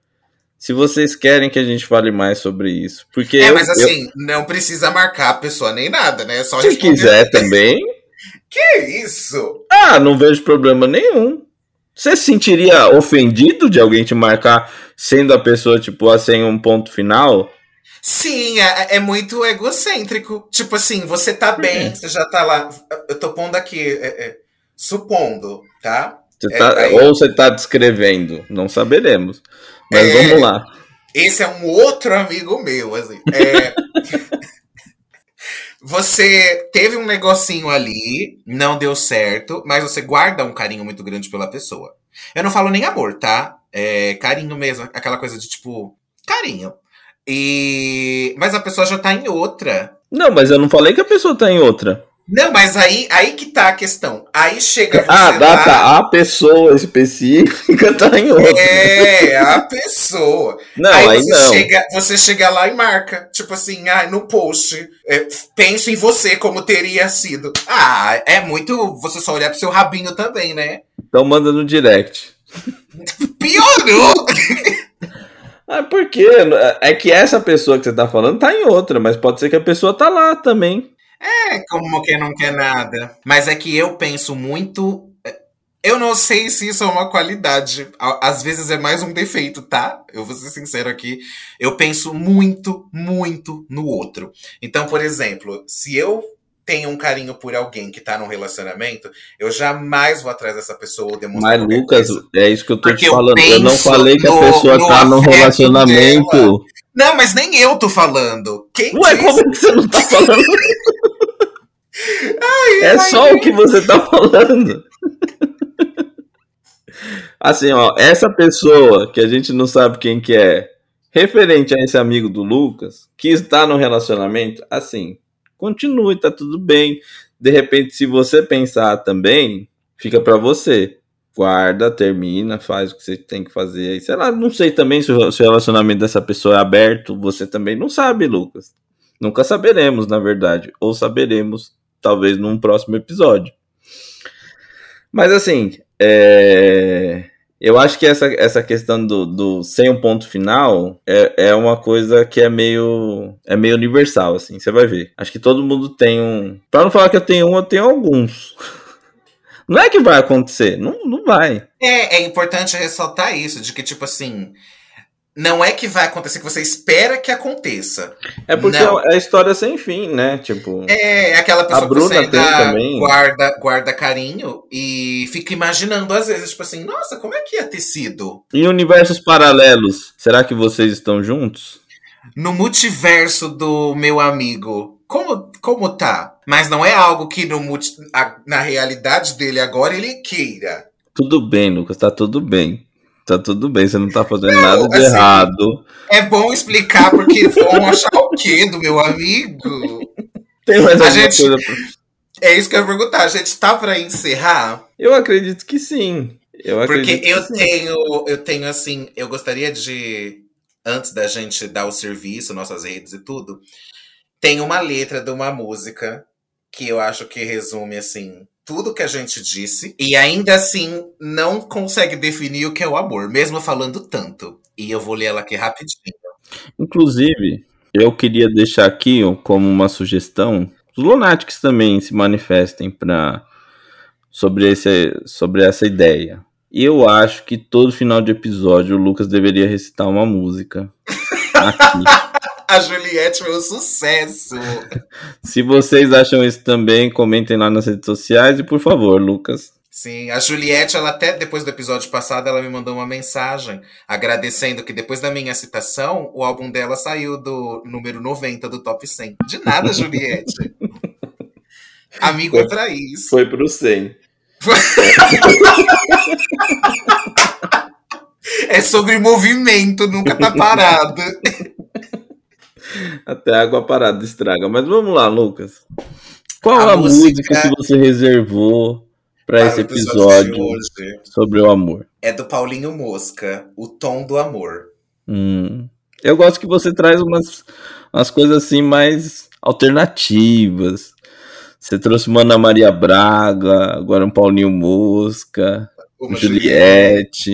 Se vocês querem que a gente fale mais sobre isso. Porque é, eu, mas assim, eu... não precisa marcar a pessoa nem nada, né? É só Se quiser também. que isso? Ah, não vejo problema nenhum. Você se sentiria ofendido de alguém te marcar sendo a pessoa, tipo, assim, um ponto final? Sim, é, é, muito egocêntrico. Tipo assim, você tá bem, é. você já tá lá. Eu tô pondo aqui, é, é supondo, tá? Você tá, é, ou você está descrevendo, não saberemos. Mas é, vamos lá. Esse é um outro amigo meu, assim. É, você teve um negocinho ali, não deu certo, mas você guarda um carinho muito grande pela pessoa. Eu não falo nem amor, tá? É carinho mesmo, aquela coisa de tipo, carinho. E mas a pessoa já tá em outra. Não, mas eu não falei que a pessoa tá em outra. Não, mas aí, aí que tá a questão. Aí chega você Ah, dá, lá... tá. A pessoa específica tá em outra. É, a pessoa. Não, aí, aí você, não. Chega, você chega lá e marca. Tipo assim, ah, no post. É, penso em você como teria sido. Ah, é muito você só olhar pro seu rabinho também, né? Então manda no direct. Piorou! Ah, por quê? É que essa pessoa que você tá falando tá em outra, mas pode ser que a pessoa tá lá também. É, como quem não quer nada. Mas é que eu penso muito. É, eu não sei se isso é uma qualidade. Às vezes é mais um defeito, tá? Eu vou ser sincero aqui. Eu penso muito, muito no outro. Então, por exemplo, se eu tenho um carinho por alguém que tá num relacionamento, eu jamais vou atrás dessa pessoa demonstrar. Mas, Lucas, coisa. é isso que eu tô Porque te falando. Eu, eu, não falei que no, a pessoa tá num relacionamento. Dela. Não, mas nem eu tô falando. Quem Ué, disse? como que você não tá falando? Ai, é ai, só ai. o que você tá falando. Assim, ó, essa pessoa que a gente não sabe quem que é, referente a esse amigo do Lucas, que está no relacionamento, assim, continue, tá tudo bem. De repente, se você pensar também, fica para você. Guarda, termina, faz o que você tem que fazer. Sei lá, não sei também se o relacionamento dessa pessoa é aberto, você também não sabe, Lucas. Nunca saberemos, na verdade. Ou saberemos talvez num próximo episódio. Mas assim, é... eu acho que essa, essa questão do, do sem um ponto final é, é uma coisa que é meio é meio universal, assim, você vai ver. Acho que todo mundo tem um. Para não falar que eu tenho um, eu tenho alguns. Não é que vai acontecer, não, não vai. É, é importante ressaltar isso, de que, tipo assim, não é que vai acontecer que você espera que aconteça. É porque não. é a história sem fim, né? Tipo. É, é aquela pessoa a Bruna que você também. guarda, guarda carinho e fica imaginando às vezes, tipo assim, nossa, como é que ia ter sido? Em universos paralelos, será que vocês estão juntos? No multiverso do meu amigo, como, como tá? Mas não é algo que no na realidade dele agora ele queira. Tudo bem, Lucas, tá tudo bem. Tá tudo bem, você não tá fazendo não, nada de assim, errado. É bom explicar porque vão achar o quê do meu amigo? Tem mais A alguma gente- coisa pra... É isso que eu ia perguntar. A gente tá pra encerrar? Eu acredito que sim. Eu Porque acredito eu que sim. tenho, eu tenho assim, eu gostaria de, antes da gente dar o serviço, nossas redes e tudo, tem uma letra de uma música que eu acho que resume assim tudo que a gente disse e ainda assim não consegue definir o que é o amor, mesmo falando tanto. E eu vou ler ela aqui rapidinho. Inclusive, eu queria deixar aqui como uma sugestão, os Lunatics também se manifestem para sobre, esse, sobre essa ideia. E eu acho que todo final de episódio o Lucas deveria recitar uma música. Aqui. A Juliette foi um sucesso. Se vocês acham isso também, comentem lá nas redes sociais e por favor, Lucas. Sim, a Juliette, ela até depois do episódio passado, ela me mandou uma mensagem agradecendo que depois da minha citação, o álbum dela saiu do número 90 do top 100. De nada, Juliette. Amigo é pra isso. Foi pro 100. É sobre movimento, nunca tá parado. Até a água parada estraga. Mas vamos lá, Lucas. Qual A a, música... música que você reservou para Para esse episódio sobre o amor? É do Paulinho Mosca, O Tom do Amor. Hum. Eu gosto que você traz umas, umas coisas assim mais alternativas. Você trouxe uma Ana Maria Braga, agora um Paulinho Mosca, Uma Juliette.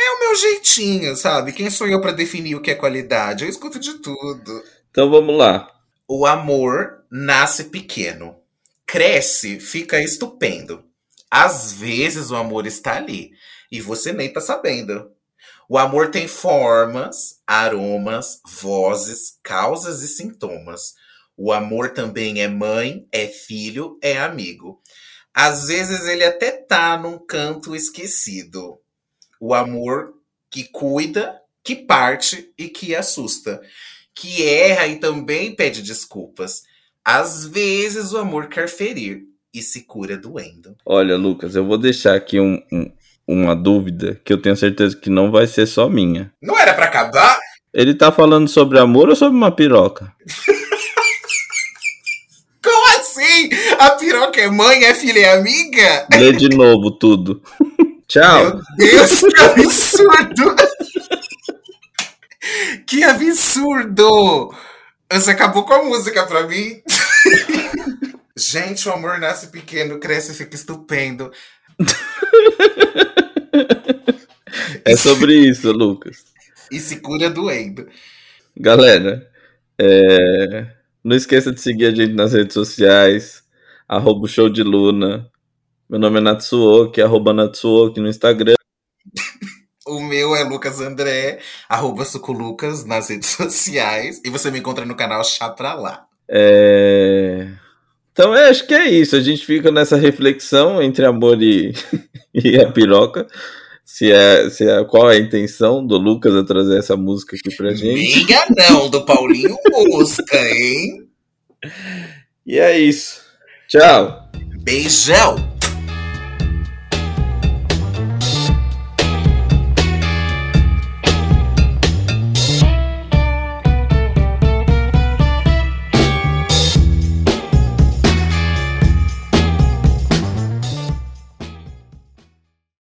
É o meu jeitinho, sabe? Quem sou eu pra definir o que é qualidade? Eu escuto de tudo. Então vamos lá. O amor nasce pequeno, cresce, fica estupendo. Às vezes o amor está ali e você nem tá sabendo. O amor tem formas, aromas, vozes, causas e sintomas. O amor também é mãe, é filho, é amigo. Às vezes ele até tá num canto esquecido. O amor que cuida, que parte e que assusta que erra e também pede desculpas. Às vezes o amor quer ferir e se cura doendo. Olha, Lucas, eu vou deixar aqui um- um- uma dúvida que eu tenho certeza que não vai ser só minha. Não era pra acabar? Ele tá falando sobre amor ou sobre uma piroca? Como assim? A piroca é mãe, é filha, é amiga? Lê de novo tudo. Tchau. Meu Deus, que absurdo! que absurdo! Você acabou com a música pra mim. Gente, o amor nasce pequeno, cresce e fica estupendo. É sobre isso, Lucas. E se cura doendo. Galera, é, não esqueça de seguir a gente nas redes sociais, arroba show de Luna. Meu nome é Natsuoki, arroba Natsuoki no Instagram. O meu é Lucas André, arroba Suculucas nas redes sociais. E você me encontra no canal Chá Pra Lá. É, Então, é, acho que é isso. A gente fica nessa reflexão entre amor e, e a piroca. Se é, se é, qual é a intenção do Lucas a trazer essa música aqui pra gente. Minha não, do Paulinho Mosca, hein? E é isso. Tchau. Beijão!